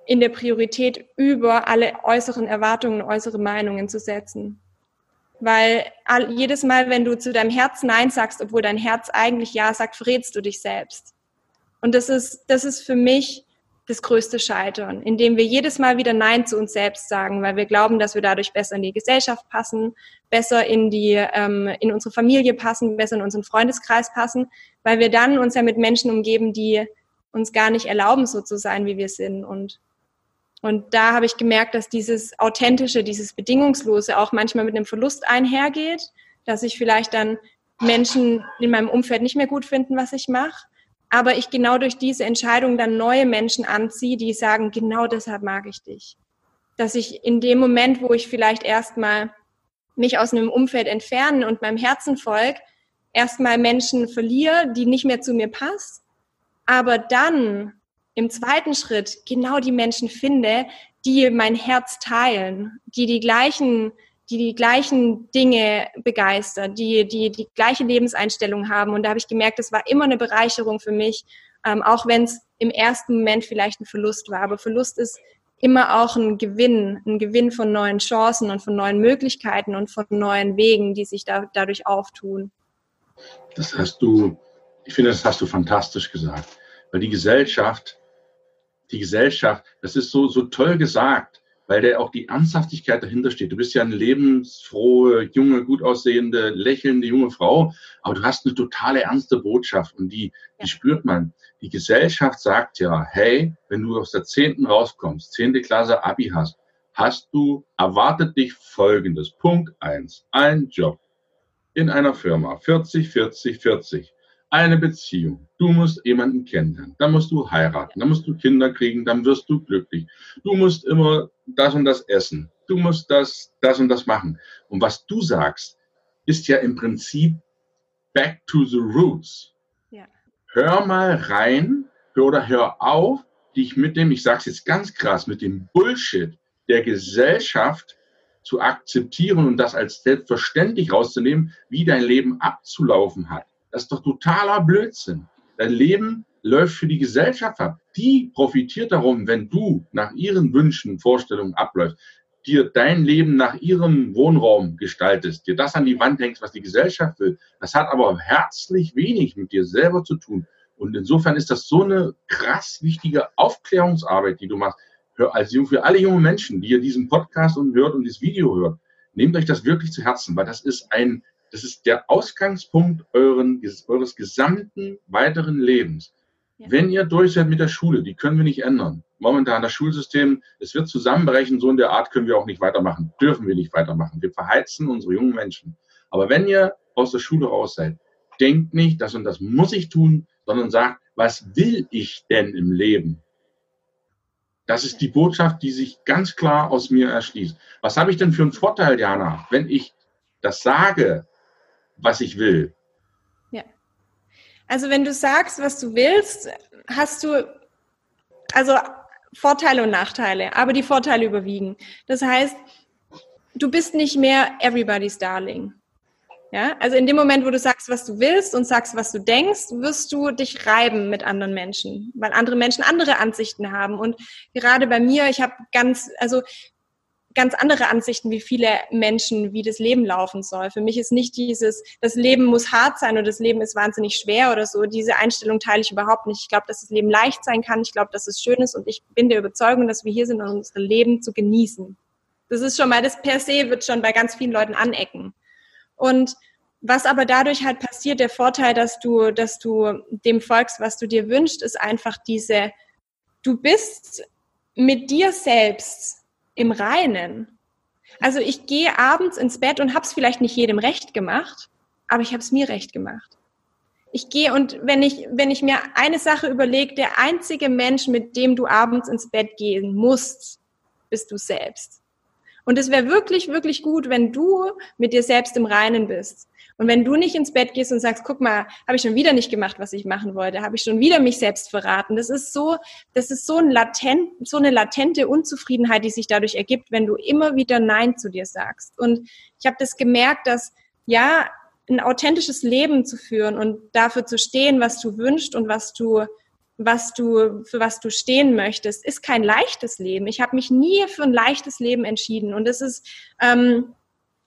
in der Priorität über alle äußeren Erwartungen, äußere Meinungen zu setzen. Weil jedes Mal, wenn du zu deinem Herz Nein sagst, obwohl dein Herz eigentlich Ja sagt, verrätst du dich selbst. Und das ist, das ist für mich das größte Scheitern, indem wir jedes Mal wieder Nein zu uns selbst sagen, weil wir glauben, dass wir dadurch besser in die Gesellschaft passen, besser in die ähm, in unsere Familie passen, besser in unseren Freundeskreis passen, weil wir dann uns ja mit Menschen umgeben, die uns gar nicht erlauben, so zu sein, wie wir sind. Und und da habe ich gemerkt, dass dieses authentische, dieses bedingungslose auch manchmal mit einem Verlust einhergeht, dass ich vielleicht dann Menschen in meinem Umfeld nicht mehr gut finden, was ich mache aber ich genau durch diese Entscheidung dann neue Menschen anziehe, die sagen, genau deshalb mag ich dich. Dass ich in dem Moment, wo ich vielleicht erstmal mich aus einem Umfeld entfernen und meinem Herzen folge, erstmal Menschen verliere, die nicht mehr zu mir passen, aber dann im zweiten Schritt genau die Menschen finde, die mein Herz teilen, die die gleichen die die gleichen Dinge begeistert, die, die die gleiche Lebenseinstellung haben. Und da habe ich gemerkt, das war immer eine Bereicherung für mich, ähm, auch wenn es im ersten Moment vielleicht ein Verlust war. Aber Verlust ist immer auch ein Gewinn, ein Gewinn von neuen Chancen und von neuen Möglichkeiten und von neuen Wegen, die sich da, dadurch auftun. Das hast du, ich finde, das hast du fantastisch gesagt. Weil die Gesellschaft, die Gesellschaft, das ist so, so toll gesagt weil da auch die Ernsthaftigkeit dahinter steht. Du bist ja eine lebensfrohe, junge, gut aussehende, lächelnde junge Frau, aber du hast eine totale ernste Botschaft und die, die spürt man. Die Gesellschaft sagt ja, hey, wenn du aus der zehnten rauskommst, zehnte Klasse Abi hast, hast du, erwartet dich Folgendes. Punkt eins, ein Job in einer Firma, 40, 40, 40 eine Beziehung. Du musst jemanden kennenlernen. Dann musst du heiraten. Dann musst du Kinder kriegen. Dann wirst du glücklich. Du musst immer das und das essen. Du musst das, das und das machen. Und was du sagst, ist ja im Prinzip back to the roots. Ja. Hör mal rein oder hör auf, dich mit dem, ich sag's jetzt ganz krass, mit dem Bullshit der Gesellschaft zu akzeptieren und das als selbstverständlich rauszunehmen, wie dein Leben abzulaufen hat. Das ist doch totaler Blödsinn. Dein Leben läuft für die Gesellschaft ab. Die profitiert darum, wenn du nach ihren Wünschen, Vorstellungen abläufst, dir dein Leben nach ihrem Wohnraum gestaltest, dir das an die Wand hängst, was die Gesellschaft will. Das hat aber herzlich wenig mit dir selber zu tun. Und insofern ist das so eine krass wichtige Aufklärungsarbeit, die du machst. Hör, als für alle junge Menschen, die ihr diesen Podcast und hört und dieses Video hört, nehmt euch das wirklich zu Herzen, weil das ist ein das ist der Ausgangspunkt euren, eures gesamten weiteren Lebens. Ja. Wenn ihr durch seid mit der Schule, die können wir nicht ändern. Momentan das Schulsystem, es wird zusammenbrechen, so in der Art können wir auch nicht weitermachen, dürfen wir nicht weitermachen. Wir verheizen unsere jungen Menschen. Aber wenn ihr aus der Schule raus seid, denkt nicht, das und das muss ich tun, sondern sagt, was will ich denn im Leben? Das ist die Botschaft, die sich ganz klar aus mir erschließt. Was habe ich denn für einen Vorteil, Jana, wenn ich das sage, was ich will. Ja. Also wenn du sagst, was du willst, hast du also Vorteile und Nachteile, aber die Vorteile überwiegen. Das heißt, du bist nicht mehr everybody's darling. Ja, also in dem Moment, wo du sagst, was du willst und sagst, was du denkst, wirst du dich reiben mit anderen Menschen, weil andere Menschen andere Ansichten haben. Und gerade bei mir, ich habe ganz, also ganz andere Ansichten wie viele Menschen, wie das Leben laufen soll. Für mich ist nicht dieses, das Leben muss hart sein oder das Leben ist wahnsinnig schwer oder so. Diese Einstellung teile ich überhaupt nicht. Ich glaube, dass das Leben leicht sein kann. Ich glaube, dass es schön ist und ich bin der Überzeugung, dass wir hier sind, um unser Leben zu genießen. Das ist schon mal, das per se wird schon bei ganz vielen Leuten anecken. Und was aber dadurch halt passiert, der Vorteil, dass du, dass du dem folgst, was du dir wünschst, ist einfach diese, du bist mit dir selbst im Reinen. Also ich gehe abends ins Bett und habe es vielleicht nicht jedem recht gemacht, aber ich habe es mir recht gemacht. Ich gehe und wenn ich, wenn ich mir eine Sache überlege, der einzige Mensch, mit dem du abends ins Bett gehen musst, bist du selbst. Und es wäre wirklich, wirklich gut, wenn du mit dir selbst im Reinen bist. Und wenn du nicht ins Bett gehst und sagst, guck mal, habe ich schon wieder nicht gemacht, was ich machen wollte, habe ich schon wieder mich selbst verraten. Das ist so, das ist so, ein latent, so eine latente Unzufriedenheit, die sich dadurch ergibt, wenn du immer wieder Nein zu dir sagst. Und ich habe das gemerkt, dass ja, ein authentisches Leben zu führen und dafür zu stehen, was du wünschst und was du was du, für was du stehen möchtest, ist kein leichtes Leben. Ich habe mich nie für ein leichtes Leben entschieden. Und es ist, ähm,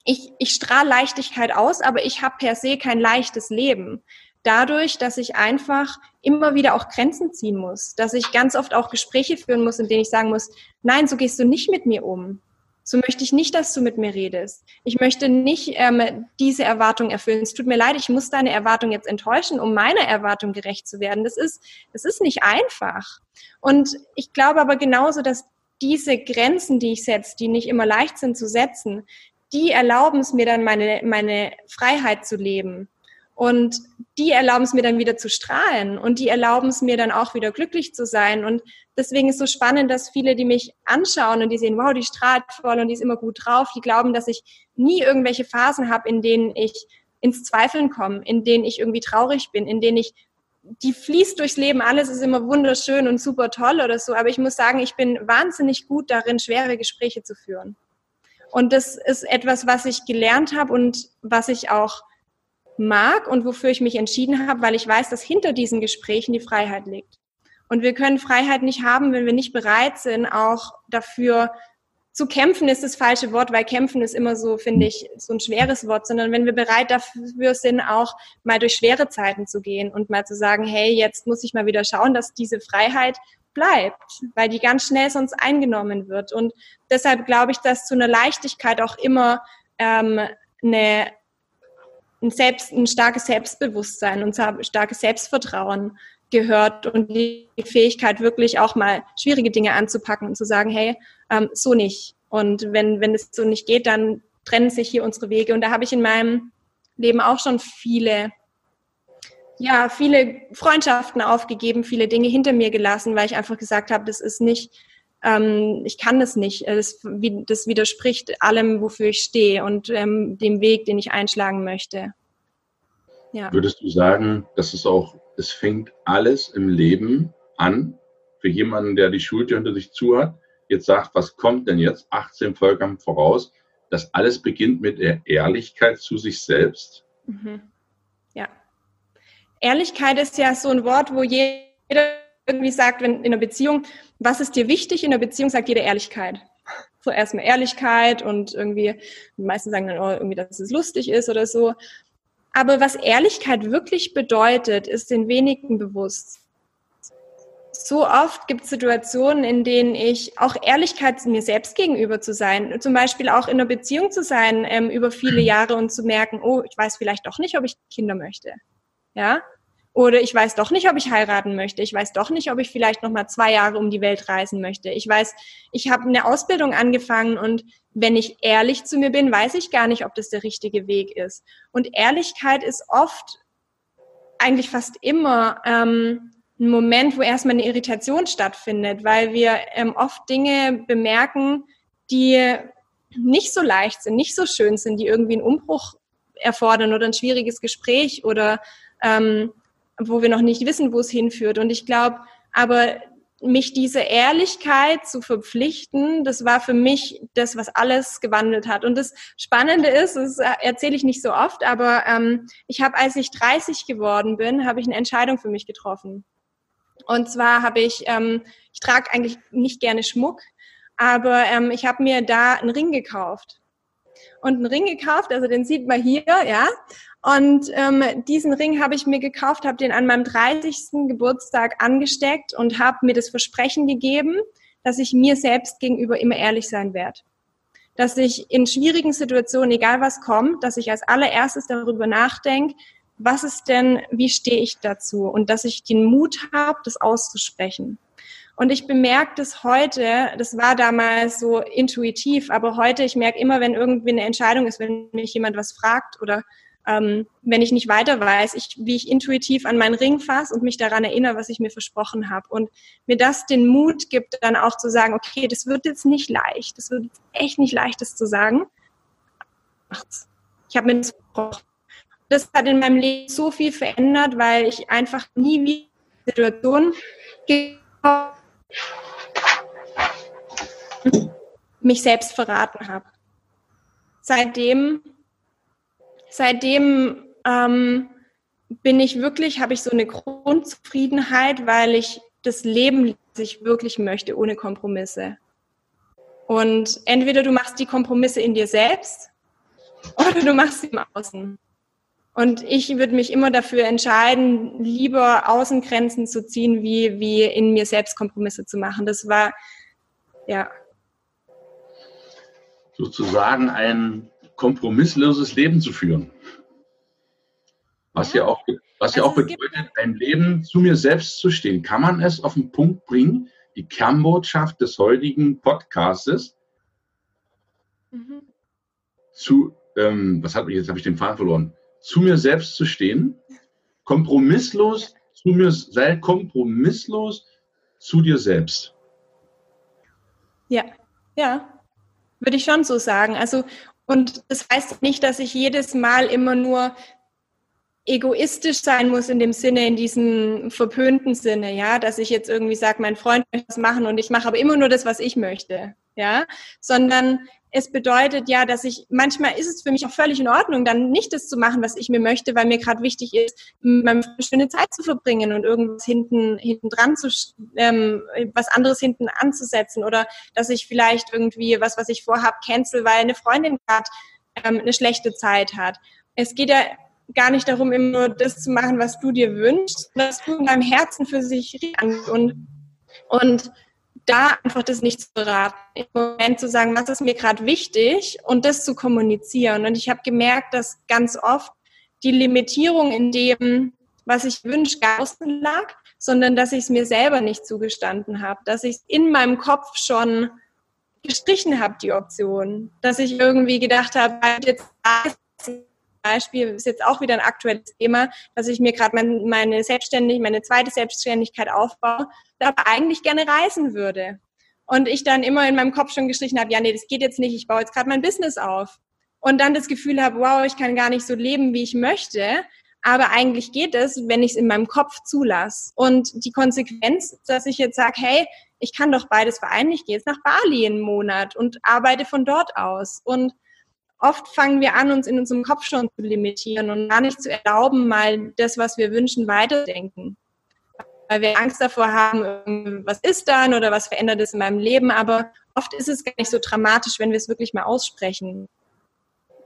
ich, ich strahle Leichtigkeit aus, aber ich habe per se kein leichtes Leben. dadurch, dass ich einfach immer wieder auch Grenzen ziehen muss, dass ich ganz oft auch Gespräche führen muss, in denen ich sagen muss, nein, so gehst du nicht mit mir um. So möchte ich nicht, dass du mit mir redest. Ich möchte nicht ähm, diese Erwartung erfüllen. Es tut mir leid, ich muss deine Erwartung jetzt enttäuschen, um meiner Erwartung gerecht zu werden. Das ist, das ist nicht einfach. Und ich glaube aber genauso, dass diese Grenzen, die ich setze, die nicht immer leicht sind zu setzen, die erlauben es mir dann, meine, meine Freiheit zu leben. Und die erlauben es mir dann wieder zu strahlen und die erlauben es mir dann auch wieder glücklich zu sein. Und deswegen ist so spannend, dass viele, die mich anschauen und die sehen, wow, die strahlt voll und die ist immer gut drauf, die glauben, dass ich nie irgendwelche Phasen habe, in denen ich ins Zweifeln komme, in denen ich irgendwie traurig bin, in denen ich die fließt durchs Leben, alles ist immer wunderschön und super toll oder so, aber ich muss sagen, ich bin wahnsinnig gut darin, schwere Gespräche zu führen. Und das ist etwas, was ich gelernt habe und was ich auch mag und wofür ich mich entschieden habe, weil ich weiß, dass hinter diesen Gesprächen die Freiheit liegt. Und wir können Freiheit nicht haben, wenn wir nicht bereit sind, auch dafür zu kämpfen ist das falsche Wort, weil kämpfen ist immer so, finde ich, so ein schweres Wort, sondern wenn wir bereit dafür sind, auch mal durch schwere Zeiten zu gehen und mal zu sagen, hey, jetzt muss ich mal wieder schauen, dass diese Freiheit bleibt, weil die ganz schnell sonst eingenommen wird. Und deshalb glaube ich, dass zu einer Leichtigkeit auch immer ähm, eine ein, Selbst, ein starkes Selbstbewusstsein und starkes Selbstvertrauen gehört und die Fähigkeit, wirklich auch mal schwierige Dinge anzupacken und zu sagen, hey, ähm, so nicht. Und wenn, wenn es so nicht geht, dann trennen sich hier unsere Wege. Und da habe ich in meinem Leben auch schon viele, ja, viele Freundschaften aufgegeben, viele Dinge hinter mir gelassen, weil ich einfach gesagt habe, das ist nicht, ähm, ich kann das nicht. Das, das, widerspricht allem, wofür ich stehe und ähm, dem Weg, den ich einschlagen möchte. Ja. Würdest du sagen, dass es auch, es fängt alles im Leben an für jemanden, der die Schultür hinter sich zu hat, jetzt sagt, was kommt denn jetzt 18 Folgen voraus, dass alles beginnt mit der Ehrlichkeit zu sich selbst? Mhm. Ehrlichkeit ist ja so ein Wort, wo jeder irgendwie sagt, wenn in einer Beziehung, was ist dir wichtig? In einer Beziehung sagt jeder Ehrlichkeit. So erstmal Ehrlichkeit und irgendwie, die meisten sagen dann oh, irgendwie, dass es lustig ist oder so. Aber was Ehrlichkeit wirklich bedeutet, ist den wenigen bewusst. So oft gibt es Situationen, in denen ich auch Ehrlichkeit mir selbst gegenüber zu sein, zum Beispiel auch in einer Beziehung zu sein ähm, über viele Jahre und zu merken, oh, ich weiß vielleicht doch nicht, ob ich Kinder möchte. Ja, oder ich weiß doch nicht, ob ich heiraten möchte. Ich weiß doch nicht, ob ich vielleicht noch mal zwei Jahre um die Welt reisen möchte. Ich weiß, ich habe eine Ausbildung angefangen und wenn ich ehrlich zu mir bin, weiß ich gar nicht, ob das der richtige Weg ist. Und Ehrlichkeit ist oft, eigentlich fast immer, ähm, ein Moment, wo erstmal eine Irritation stattfindet, weil wir ähm, oft Dinge bemerken, die nicht so leicht sind, nicht so schön sind, die irgendwie einen Umbruch erfordern oder ein schwieriges Gespräch oder ähm, wo wir noch nicht wissen, wo es hinführt. Und ich glaube, aber mich diese Ehrlichkeit zu verpflichten, das war für mich das, was alles gewandelt hat. Und das Spannende ist, das erzähle ich nicht so oft, aber ähm, ich habe, als ich 30 geworden bin, habe ich eine Entscheidung für mich getroffen. Und zwar habe ich, ähm, ich trage eigentlich nicht gerne Schmuck, aber ähm, ich habe mir da einen Ring gekauft. Und einen Ring gekauft, also den sieht man hier, ja. Und ähm, diesen Ring habe ich mir gekauft, habe den an meinem 30. Geburtstag angesteckt und habe mir das Versprechen gegeben, dass ich mir selbst gegenüber immer ehrlich sein werde. Dass ich in schwierigen Situationen, egal was kommt, dass ich als allererstes darüber nachdenke, was ist denn, wie stehe ich dazu? Und dass ich den Mut habe, das auszusprechen. Und ich bemerke das heute, das war damals so intuitiv, aber heute, ich merke immer, wenn irgendwie eine Entscheidung ist, wenn mich jemand was fragt oder ähm, wenn ich nicht weiter weiß, ich, wie ich intuitiv an meinen Ring fasse und mich daran erinnere, was ich mir versprochen habe. Und mir das den Mut gibt, dann auch zu sagen, okay, das wird jetzt nicht leicht, das wird echt nicht leicht, das zu sagen. Ich habe mir das versprochen. Das hat in meinem Leben so viel verändert, weil ich einfach nie wieder Situationen mich selbst verraten habe. Seitdem seitdem ähm, bin ich wirklich, habe ich so eine Grundzufriedenheit, weil ich das Leben, das ich wirklich möchte, ohne Kompromisse. Und entweder du machst die Kompromisse in dir selbst oder du machst sie im Außen. Und ich würde mich immer dafür entscheiden, lieber Außengrenzen zu ziehen, wie, wie in mir selbst Kompromisse zu machen. Das war, ja. Sozusagen ein kompromissloses Leben zu führen. Was ja, ja auch, was also ja auch bedeutet, ein Leben zu mir selbst zu stehen. Kann man es auf den Punkt bringen? Die Kernbotschaft des heutigen Podcastes mhm. zu, ähm, was hat jetzt habe ich den Faden verloren, zu mir selbst zu stehen, kompromisslos zu mir, sei kompromisslos zu dir selbst. Ja, ja, würde ich schon so sagen. Also, und das heißt nicht, dass ich jedes Mal immer nur egoistisch sein muss in dem Sinne, in diesem verpönten Sinne, ja, dass ich jetzt irgendwie sage, mein Freund möchte das machen und ich mache aber immer nur das, was ich möchte, ja, sondern es bedeutet ja, dass ich, manchmal ist es für mich auch völlig in Ordnung, dann nicht das zu machen, was ich mir möchte, weil mir gerade wichtig ist, Freund schöne Zeit zu verbringen und irgendwas hinten, hinten dran zu, ähm, was anderes hinten anzusetzen oder dass ich vielleicht irgendwie was, was ich vorhab, cancel, weil eine Freundin gerade ähm, eine schlechte Zeit hat. Es geht ja gar nicht darum, immer nur das zu machen, was du dir wünschst, dass du in deinem Herzen für sich und, und da einfach das nicht zu beraten, im Moment zu sagen, was ist mir gerade wichtig und das zu kommunizieren. Und ich habe gemerkt, dass ganz oft die Limitierung in dem, was ich wünsche, gar außen lag, sondern dass ich es mir selber nicht zugestanden habe, dass ich es in meinem Kopf schon gestrichen habe, die Option, dass ich irgendwie gedacht habe, jetzt Beispiel ist jetzt auch wieder ein aktuelles Thema, dass ich mir gerade mein, meine Selbstständigkeit, meine zweite Selbstständigkeit aufbaue, aber eigentlich gerne reisen würde. Und ich dann immer in meinem Kopf schon gestrichen habe, ja, nee, das geht jetzt nicht, ich baue jetzt gerade mein Business auf. Und dann das Gefühl habe, wow, ich kann gar nicht so leben, wie ich möchte. Aber eigentlich geht es, wenn ich es in meinem Kopf zulasse. Und die Konsequenz, dass ich jetzt sage, hey, ich kann doch beides vereinen, ich gehe jetzt nach Bali einen Monat und arbeite von dort aus. Und oft fangen wir an, uns in unserem Kopf schon zu limitieren und gar nicht zu erlauben, mal das, was wir wünschen, weiterdenken. Weil wir Angst davor haben, was ist dann oder was verändert es in meinem Leben. Aber oft ist es gar nicht so dramatisch, wenn wir es wirklich mal aussprechen.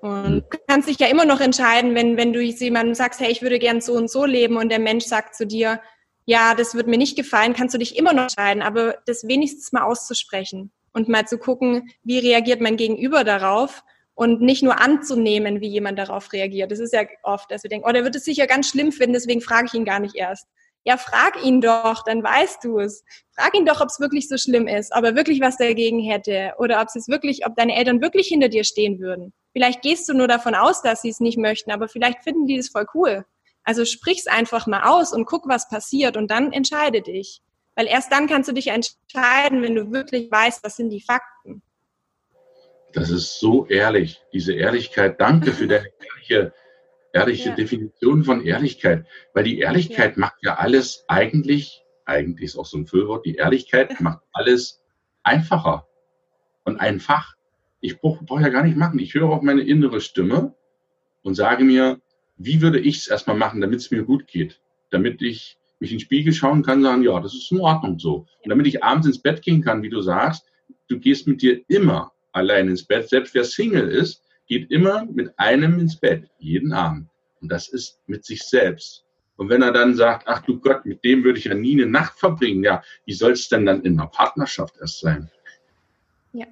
Und du kannst dich ja immer noch entscheiden, wenn, wenn du jemandem sagst, hey, ich würde gern so und so leben und der Mensch sagt zu dir, ja, das wird mir nicht gefallen, kannst du dich immer noch entscheiden, aber das wenigstens mal auszusprechen und mal zu gucken, wie reagiert mein Gegenüber darauf und nicht nur anzunehmen, wie jemand darauf reagiert. Das ist ja oft, dass wir denken, oh, der wird es sicher ganz schlimm finden, deswegen frage ich ihn gar nicht erst. Ja, frag ihn doch, dann weißt du es. Frag ihn doch, ob es wirklich so schlimm ist, ob er wirklich was dagegen hätte oder ob es wirklich, ob deine Eltern wirklich hinter dir stehen würden. Vielleicht gehst du nur davon aus, dass sie es nicht möchten, aber vielleicht finden die es voll cool. Also sprich's einfach mal aus und guck, was passiert und dann entscheide dich. Weil erst dann kannst du dich entscheiden, wenn du wirklich weißt, was sind die Fakten. Das ist so ehrlich, diese Ehrlichkeit. Danke für deine ehrliche, ehrliche ja. Definition von Ehrlichkeit. Weil die Ehrlichkeit ja. macht ja alles eigentlich, eigentlich ist auch so ein Füllwort, die Ehrlichkeit macht alles einfacher und einfach. Ich brauche brauch ja gar nicht machen. Ich höre auf meine innere Stimme und sage mir, wie würde ich es erstmal machen, damit es mir gut geht? Damit ich mich in den Spiegel schauen kann, sagen, ja, das ist in Ordnung so. Und damit ich abends ins Bett gehen kann, wie du sagst, du gehst mit dir immer allein ins Bett. Selbst wer Single ist, geht immer mit einem ins Bett, jeden Abend. Und das ist mit sich selbst. Und wenn er dann sagt, ach du Gott, mit dem würde ich ja nie eine Nacht verbringen, ja, wie soll es denn dann in einer Partnerschaft erst sein? Ja.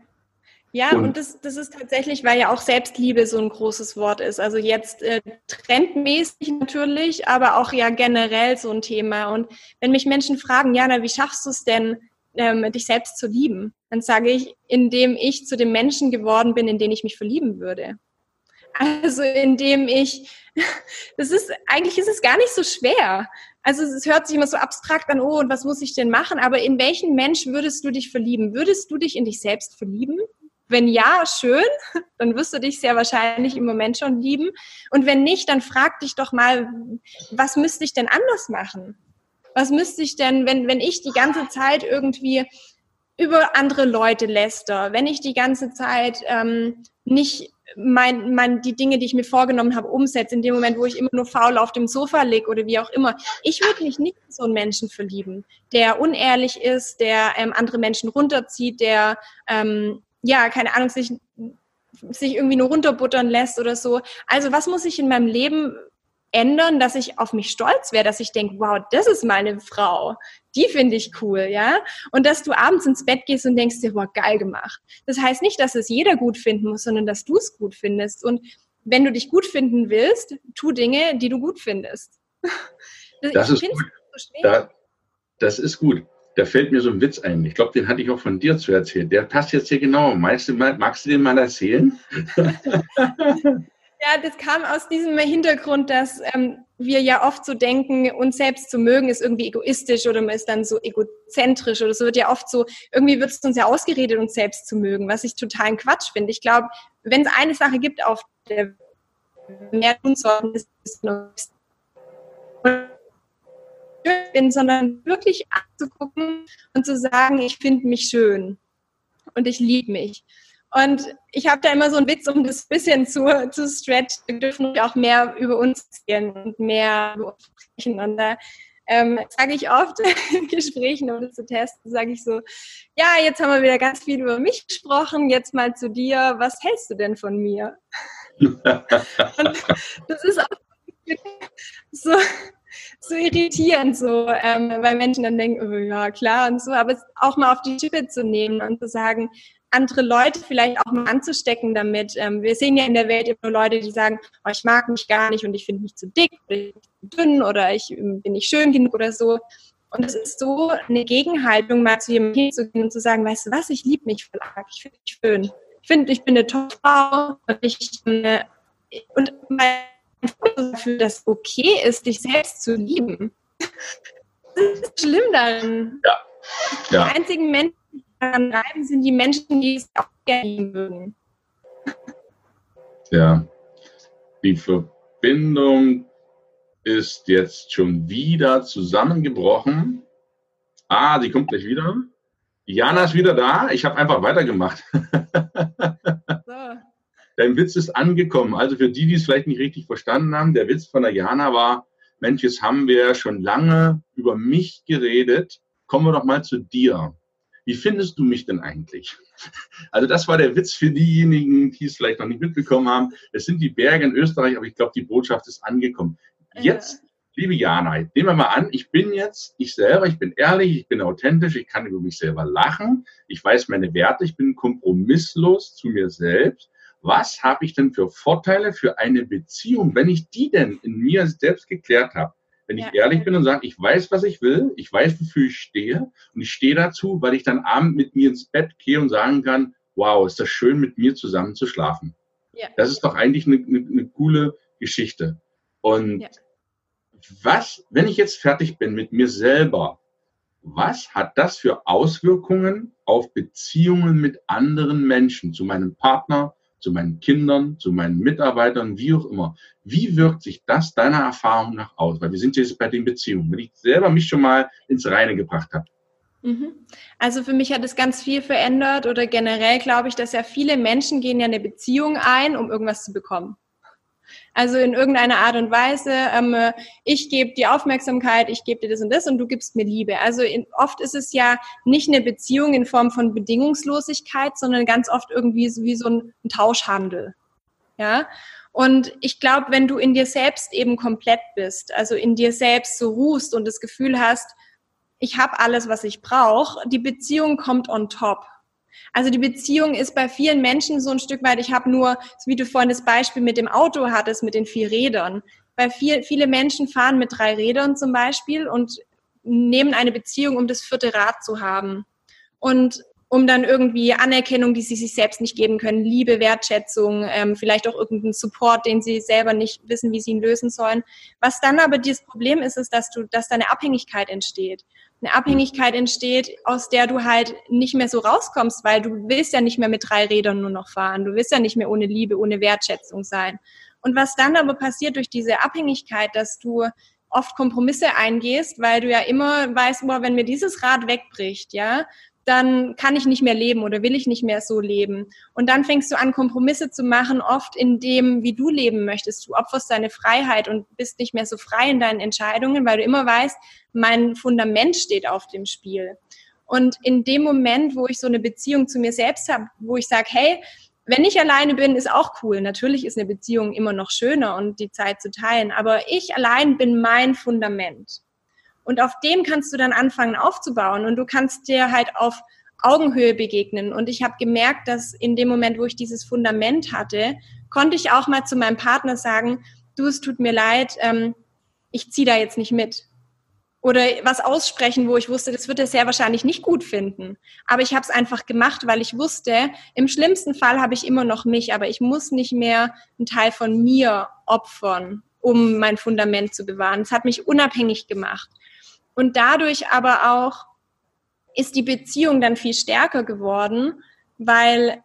Ja, und, und, das, das ist tatsächlich, weil ja auch Selbstliebe so ein großes Wort ist. Also jetzt äh, trendmäßig natürlich, aber auch ja generell so ein Thema. Und wenn mich Menschen fragen, Jana, wie schaffst du es denn, ähm, dich selbst zu lieben? Dann sage ich, indem ich zu dem Menschen geworden bin, in den ich mich verlieben würde. Also indem ich, das ist, eigentlich ist es gar nicht so schwer. Also es hört sich immer so abstrakt an, oh, und was muss ich denn machen? Aber in welchen Mensch würdest du dich verlieben? Würdest du dich in dich selbst verlieben? Wenn ja, schön, dann wirst du dich sehr wahrscheinlich im Moment schon lieben. Und wenn nicht, dann frag dich doch mal, was müsste ich denn anders machen? Was müsste ich denn, wenn, wenn ich die ganze Zeit irgendwie über andere Leute läster, wenn ich die ganze Zeit ähm, nicht mein, mein, die Dinge, die ich mir vorgenommen habe, umsetze, in dem Moment, wo ich immer nur faul auf dem Sofa liege oder wie auch immer. Ich würde mich nicht in so einen Menschen verlieben, der unehrlich ist, der ähm, andere Menschen runterzieht, der, ähm, ja, keine Ahnung, sich, sich irgendwie nur runterbuttern lässt oder so. Also was muss ich in meinem Leben ändern, dass ich auf mich stolz wäre, dass ich denke, wow, das ist meine Frau. Die finde ich cool, ja? Und dass du abends ins Bett gehst und denkst dir, wow, geil gemacht. Das heißt nicht, dass es jeder gut finden muss, sondern dass du es gut findest. Und wenn du dich gut finden willst, tu Dinge, die du gut findest. Das, das ist gut. So da, das ist gut. Da fällt mir so ein Witz ein. Ich glaube, den hatte ich auch von dir zu erzählen. Der passt jetzt hier genau. Magst du, magst du den mal erzählen? Ja, das kam aus diesem Hintergrund, dass ähm, wir ja oft so denken, uns selbst zu mögen ist irgendwie egoistisch oder man ist dann so egozentrisch oder so wird ja oft so, irgendwie wird es uns ja ausgeredet, uns selbst zu mögen, was ich totalen Quatsch finde. Ich glaube, wenn es eine Sache gibt, auf der mehr tun sollten, ist es nur bin, sondern wirklich anzugucken und zu sagen, ich finde mich schön und ich liebe mich. Und ich habe da immer so einen Witz, um das bisschen zu, zu stretchen. Wir dürfen auch mehr über uns erzählen und mehr über uns sprechen. Und da ähm, sage ich oft in Gesprächen, um das zu testen, sage ich so, ja, jetzt haben wir wieder ganz viel über mich gesprochen, jetzt mal zu dir, was hältst du denn von mir? und das ist auch so, so irritierend, so, ähm, weil Menschen dann denken, oh, ja klar und so, aber es auch mal auf die Schippe zu nehmen und zu sagen, andere Leute vielleicht auch mal anzustecken damit. Ähm, wir sehen ja in der Welt immer Leute, die sagen, oh, ich mag mich gar nicht und ich finde mich zu dick oder ich bin zu dünn oder ich ähm, bin nicht schön genug oder so. Und es ist so eine Gegenhaltung, mal zu jemandem hinzugehen und zu sagen, weißt du was, ich liebe mich voll arg, ich finde mich schön. Ich finde, ich bin eine tolle Frau und ich äh, und mein dafür, dass es okay ist, dich selbst zu lieben. Das ist schlimm daran. Ja. ja. Die einzigen Menschen, daran reiben, sind die Menschen, die es auch gerne mögen. Ja, die Verbindung ist jetzt schon wieder zusammengebrochen. Ah, sie kommt gleich wieder. Jana ist wieder da. Ich habe einfach weitergemacht. So. Dein Witz ist angekommen. Also für die, die es vielleicht nicht richtig verstanden haben, der Witz von der Jana war, Mensch, jetzt haben wir schon lange über mich geredet. Kommen wir doch mal zu dir wie findest du mich denn eigentlich? Also das war der Witz für diejenigen, die es vielleicht noch nicht mitbekommen haben. Es sind die Berge in Österreich, aber ich glaube, die Botschaft ist angekommen. Jetzt, liebe Jana, nehmen wir mal an, ich bin jetzt ich selber, ich bin ehrlich, ich bin authentisch, ich kann über mich selber lachen, ich weiß meine Werte, ich bin kompromisslos zu mir selbst. Was habe ich denn für Vorteile für eine Beziehung, wenn ich die denn in mir selbst geklärt habe? Wenn ja. ich ehrlich bin und sage, ich weiß, was ich will, ich weiß, wofür ich stehe und ich stehe dazu, weil ich dann abend mit mir ins Bett gehe und sagen kann, wow, ist das schön, mit mir zusammen zu schlafen. Ja. Das ist doch eigentlich eine, eine, eine coole Geschichte. Und ja. was, wenn ich jetzt fertig bin mit mir selber, was hat das für Auswirkungen auf Beziehungen mit anderen Menschen, zu meinem Partner, zu meinen Kindern, zu meinen Mitarbeitern, wie auch immer. Wie wirkt sich das deiner Erfahrung nach aus? Weil wir sind jetzt bei den Beziehungen. Wenn ich selber mich schon mal ins Reine gebracht habe. Mhm. Also für mich hat es ganz viel verändert oder generell glaube ich, dass ja viele Menschen gehen ja eine Beziehung ein, um irgendwas zu bekommen. Also in irgendeiner Art und Weise, ähm, ich gebe dir Aufmerksamkeit, ich gebe dir das und das und du gibst mir Liebe. Also in, oft ist es ja nicht eine Beziehung in Form von Bedingungslosigkeit, sondern ganz oft irgendwie so wie so ein, ein Tauschhandel. Ja. Und ich glaube, wenn du in dir selbst eben komplett bist, also in dir selbst so ruhst und das Gefühl hast, ich habe alles, was ich brauche, die Beziehung kommt on top. Also die Beziehung ist bei vielen Menschen so ein Stück weit, ich habe nur, wie du vorhin das Beispiel mit dem Auto hattest, mit den vier Rädern. Weil viel, viele Menschen fahren mit drei Rädern zum Beispiel und nehmen eine Beziehung, um das vierte Rad zu haben. Und um dann irgendwie Anerkennung, die sie sich selbst nicht geben können, Liebe, Wertschätzung, ähm, vielleicht auch irgendeinen Support, den sie selber nicht wissen, wie sie ihn lösen sollen. Was dann aber dieses Problem ist, ist, dass du, dass da eine Abhängigkeit entsteht eine Abhängigkeit entsteht, aus der du halt nicht mehr so rauskommst, weil du willst ja nicht mehr mit drei Rädern nur noch fahren. Du willst ja nicht mehr ohne Liebe, ohne Wertschätzung sein. Und was dann aber passiert durch diese Abhängigkeit, dass du oft Kompromisse eingehst, weil du ja immer weißt, boah, wenn mir dieses Rad wegbricht, ja, dann kann ich nicht mehr leben oder will ich nicht mehr so leben. Und dann fängst du an, Kompromisse zu machen, oft in dem, wie du leben möchtest. Du opferst deine Freiheit und bist nicht mehr so frei in deinen Entscheidungen, weil du immer weißt, mein Fundament steht auf dem Spiel. Und in dem Moment, wo ich so eine Beziehung zu mir selbst habe, wo ich sage, hey, wenn ich alleine bin, ist auch cool. Natürlich ist eine Beziehung immer noch schöner und die Zeit zu teilen, aber ich allein bin mein Fundament. Und auf dem kannst du dann anfangen aufzubauen und du kannst dir halt auf Augenhöhe begegnen. Und ich habe gemerkt, dass in dem Moment, wo ich dieses Fundament hatte, konnte ich auch mal zu meinem Partner sagen, du, es tut mir leid, ähm, ich ziehe da jetzt nicht mit oder was aussprechen, wo ich wusste, das wird er sehr wahrscheinlich nicht gut finden. Aber ich habe es einfach gemacht, weil ich wusste, im schlimmsten Fall habe ich immer noch mich, aber ich muss nicht mehr einen Teil von mir opfern, um mein Fundament zu bewahren. Es hat mich unabhängig gemacht. Und dadurch aber auch ist die Beziehung dann viel stärker geworden, weil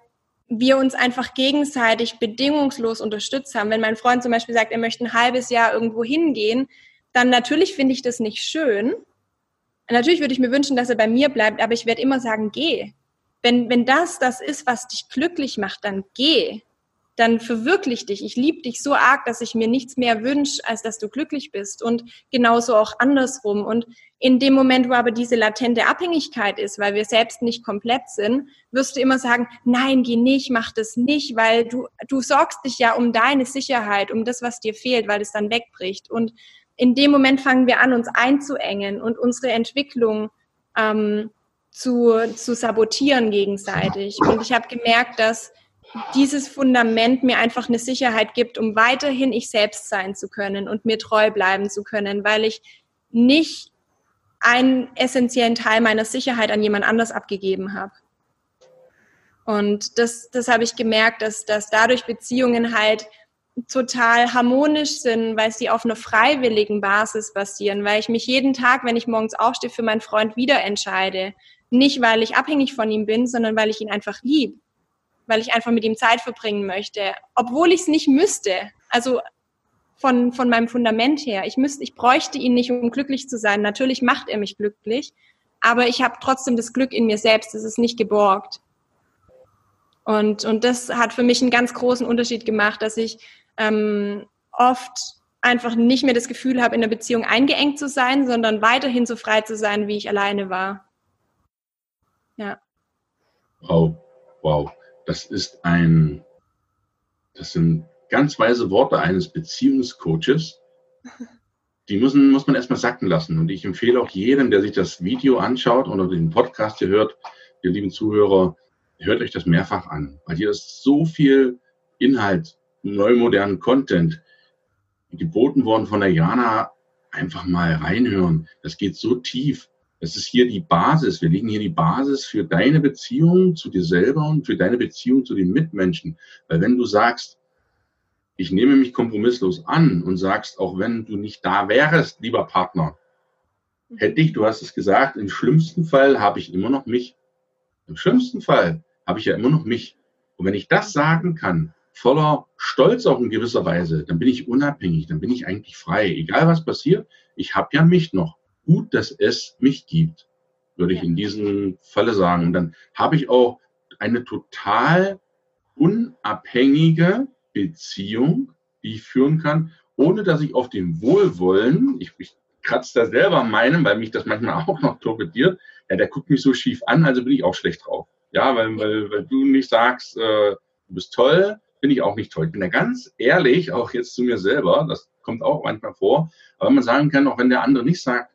wir uns einfach gegenseitig bedingungslos unterstützt haben. Wenn mein Freund zum Beispiel sagt, er möchte ein halbes Jahr irgendwo hingehen, dann natürlich finde ich das nicht schön. Natürlich würde ich mir wünschen, dass er bei mir bleibt, aber ich werde immer sagen, geh. Wenn, wenn das das ist, was dich glücklich macht, dann geh. Dann verwirklich dich. Ich liebe dich so arg, dass ich mir nichts mehr wünsche, als dass du glücklich bist. Und genauso auch andersrum. Und in dem Moment, wo aber diese latente Abhängigkeit ist, weil wir selbst nicht komplett sind, wirst du immer sagen, nein, geh nicht, mach das nicht, weil du, du sorgst dich ja um deine Sicherheit, um das, was dir fehlt, weil es dann wegbricht. Und in dem Moment fangen wir an, uns einzuengen und unsere Entwicklung ähm, zu, zu sabotieren gegenseitig. Und ich habe gemerkt, dass dieses Fundament mir einfach eine Sicherheit gibt, um weiterhin ich selbst sein zu können und mir treu bleiben zu können, weil ich nicht einen essentiellen Teil meiner Sicherheit an jemand anders abgegeben habe. Und das, das habe ich gemerkt, dass, dass dadurch Beziehungen halt total harmonisch sind, weil sie auf einer freiwilligen Basis basieren, weil ich mich jeden Tag, wenn ich morgens aufstehe, für meinen Freund wieder entscheide. Nicht, weil ich abhängig von ihm bin, sondern weil ich ihn einfach lieb, weil ich einfach mit ihm Zeit verbringen möchte, obwohl ich es nicht müsste. Also von, von meinem Fundament her. Ich müsste, ich bräuchte ihn nicht, um glücklich zu sein. Natürlich macht er mich glücklich, aber ich habe trotzdem das Glück in mir selbst. Es ist nicht geborgt. Und, und das hat für mich einen ganz großen Unterschied gemacht, dass ich ähm, oft einfach nicht mehr das Gefühl habe, in der Beziehung eingeengt zu sein, sondern weiterhin so frei zu sein, wie ich alleine war. Ja. Wow, wow. Das ist ein, das sind ganz weise Worte eines Beziehungscoaches. Die müssen, muss man erstmal sacken lassen. Und ich empfehle auch jedem, der sich das Video anschaut oder den Podcast hier hört, ihr lieben Zuhörer, hört euch das mehrfach an, weil hier ist so viel Inhalt neumodernen Content geboten worden von der Jana, einfach mal reinhören. Das geht so tief. Das ist hier die Basis. Wir legen hier die Basis für deine Beziehung zu dir selber und für deine Beziehung zu den Mitmenschen. Weil wenn du sagst, ich nehme mich kompromisslos an und sagst, auch wenn du nicht da wärst, lieber Partner, hätte ich, du hast es gesagt, im schlimmsten Fall habe ich immer noch mich. Im schlimmsten Fall habe ich ja immer noch mich. Und wenn ich das sagen kann, voller Stolz auch in gewisser Weise, dann bin ich unabhängig, dann bin ich eigentlich frei. Egal was passiert, ich habe ja mich noch. Gut, dass es mich gibt, würde ich in diesem Falle sagen. Und dann habe ich auch eine total unabhängige Beziehung, die ich führen kann, ohne dass ich auf dem Wohlwollen, ich, ich kratze da selber meinen, weil mich das manchmal auch noch torpediert, ja, der guckt mich so schief an, also bin ich auch schlecht drauf. Ja, weil, weil, weil du nicht sagst, äh, du bist toll, finde ich auch nicht toll. Ich bin da ganz ehrlich, auch jetzt zu mir selber, das kommt auch manchmal vor, aber man sagen kann, auch wenn der andere nicht sagt,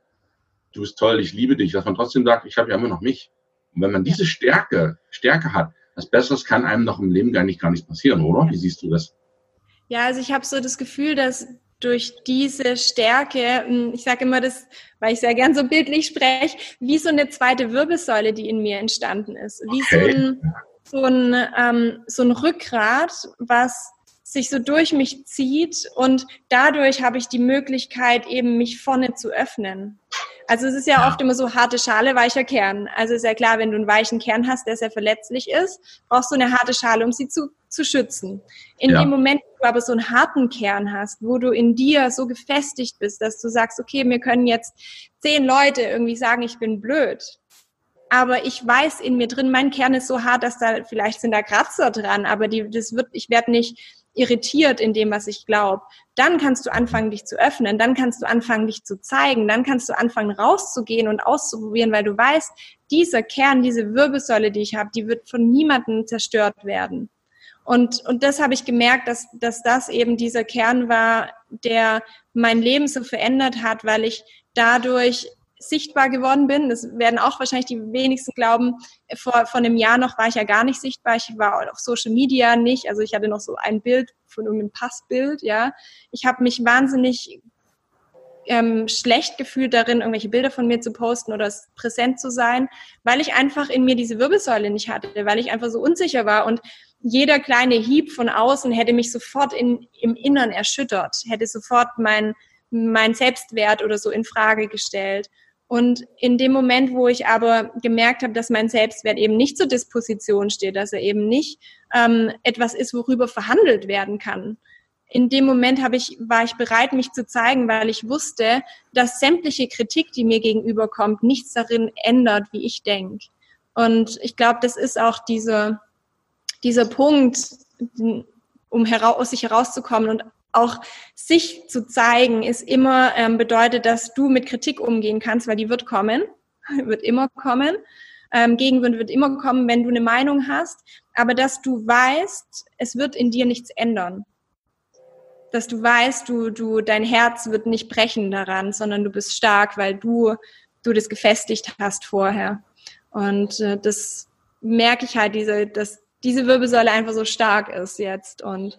du bist toll, ich liebe dich, dass man trotzdem sagt, ich habe ja immer noch mich. Und wenn man diese Stärke, Stärke hat, was Besseres kann einem noch im Leben gar nicht, gar nicht passieren, oder? Wie siehst du das? Ja, also ich habe so das Gefühl, dass durch diese Stärke, hm, ich sage immer das, weil ich sehr gern so bildlich spreche, wie so eine zweite Wirbelsäule, die in mir entstanden ist. Wie okay. so ein, so ein, ähm, so ein Rückgrat, was sich so durch mich zieht und dadurch habe ich die Möglichkeit, eben mich vorne zu öffnen. Also es ist ja, ja, oft immer so harte Schale, weicher Kern. Also ist ja klar, wenn du einen weichen Kern hast, der sehr verletzlich ist, brauchst du eine harte Schale, um sie zu, zu schützen. In ja. dem Moment, wo du aber so einen harten Kern hast, wo du in dir so gefestigt bist, dass du sagst, okay, mir können jetzt zehn Leute irgendwie sagen, ich bin blöd aber ich weiß in mir drin, mein Kern ist so hart, dass da vielleicht sind da Kratzer dran, aber die, das wird, ich werde nicht irritiert in dem, was ich glaube. Dann kannst du anfangen, dich zu öffnen, dann kannst du anfangen, dich zu zeigen, dann kannst du anfangen, rauszugehen und auszuprobieren, weil du weißt, dieser Kern, diese Wirbelsäule, die ich habe, die wird von niemandem zerstört werden. Und, und das habe ich gemerkt, dass, dass das eben dieser Kern war, der mein Leben so verändert hat, weil ich dadurch sichtbar geworden bin. Das werden auch wahrscheinlich die wenigsten glauben. Vor, vor einem Jahr noch war ich ja gar nicht sichtbar. Ich war auf Social Media nicht. Also ich hatte noch so ein Bild von irgendeinem Passbild, ja. Ich habe mich wahnsinnig ähm, schlecht gefühlt darin, irgendwelche Bilder von mir zu posten oder präsent zu sein, weil ich einfach in mir diese Wirbelsäule nicht hatte, weil ich einfach so unsicher war und jeder kleine Hieb von außen hätte mich sofort in, im Innern erschüttert, hätte sofort mein, mein Selbstwert oder so in Frage gestellt. Und in dem Moment, wo ich aber gemerkt habe, dass mein Selbstwert eben nicht zur Disposition steht, dass er eben nicht ähm, etwas ist, worüber verhandelt werden kann, in dem Moment habe ich, war ich bereit, mich zu zeigen, weil ich wusste, dass sämtliche Kritik, die mir gegenüberkommt, nichts darin ändert, wie ich denke. Und ich glaube, das ist auch dieser, dieser Punkt, um heraus, aus sich herauszukommen und auch sich zu zeigen, ist immer ähm, bedeutet, dass du mit Kritik umgehen kannst, weil die wird kommen, wird immer kommen. Ähm, Gegenwind wird immer kommen, wenn du eine Meinung hast, aber dass du weißt, es wird in dir nichts ändern. Dass du weißt, du, du, dein Herz wird nicht brechen daran, sondern du bist stark, weil du, du das gefestigt hast vorher. Und äh, das merke ich halt, diese, dass diese Wirbelsäule einfach so stark ist jetzt und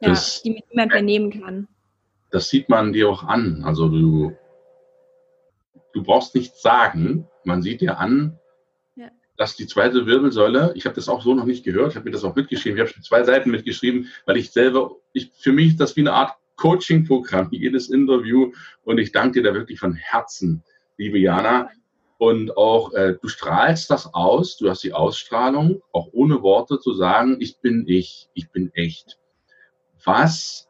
ja, das, die niemand mehr nehmen kann. Das sieht man dir auch an. Also du, du brauchst nichts sagen. Man sieht dir an, ja. dass die zweite Wirbelsäule, ich habe das auch so noch nicht gehört, ich habe mir das auch mitgeschrieben, ich habe schon zwei Seiten mitgeschrieben, weil ich selber, ich, für mich ist das wie eine Art Coaching-Programm, jedes Interview. Und ich danke dir da wirklich von Herzen, liebe Jana. Und auch, äh, du strahlst das aus, du hast die Ausstrahlung, auch ohne Worte zu sagen, ich bin ich, ich bin echt was,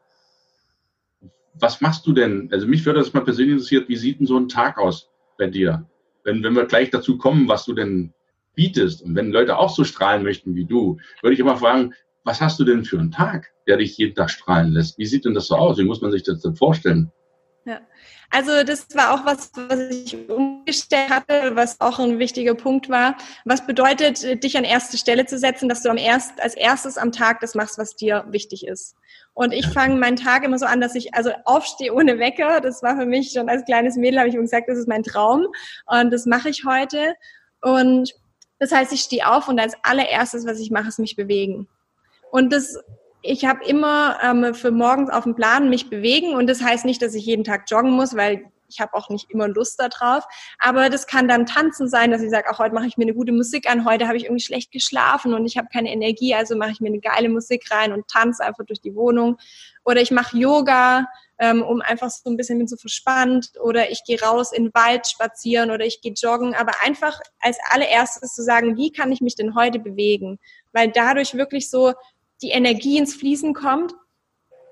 was machst du denn? Also mich würde das mal persönlich interessiert, wie sieht denn so ein Tag aus bei dir? Wenn, wenn wir gleich dazu kommen, was du denn bietest und wenn Leute auch so strahlen möchten wie du, würde ich immer fragen, was hast du denn für einen Tag, der dich jeden Tag strahlen lässt? Wie sieht denn das so aus? Wie muss man sich das denn vorstellen? Ja, also das war auch was, was ich umgestellt hatte, was auch ein wichtiger Punkt war. Was bedeutet, dich an erste Stelle zu setzen, dass du am erst, als erstes am Tag das machst, was dir wichtig ist. Und ich fange meinen Tag immer so an, dass ich also aufstehe ohne Wecker. Das war für mich schon als kleines Mädel, habe ich immer gesagt, das ist mein Traum. Und das mache ich heute. Und das heißt, ich stehe auf und als allererstes, was ich mache, ist mich bewegen. Und das, ich habe immer ähm, für morgens auf dem Plan mich bewegen. Und das heißt nicht, dass ich jeden Tag joggen muss, weil ich habe auch nicht immer Lust darauf. Aber das kann dann tanzen sein, dass ich sage, auch heute mache ich mir eine gute Musik an, heute habe ich irgendwie schlecht geschlafen und ich habe keine Energie, also mache ich mir eine geile Musik rein und tanze einfach durch die Wohnung. Oder ich mache Yoga, ähm, um einfach so ein bisschen mit so verspannt. Oder ich gehe raus in den Wald spazieren oder ich gehe joggen. Aber einfach als allererstes zu sagen, wie kann ich mich denn heute bewegen? Weil dadurch wirklich so die Energie ins Fließen kommt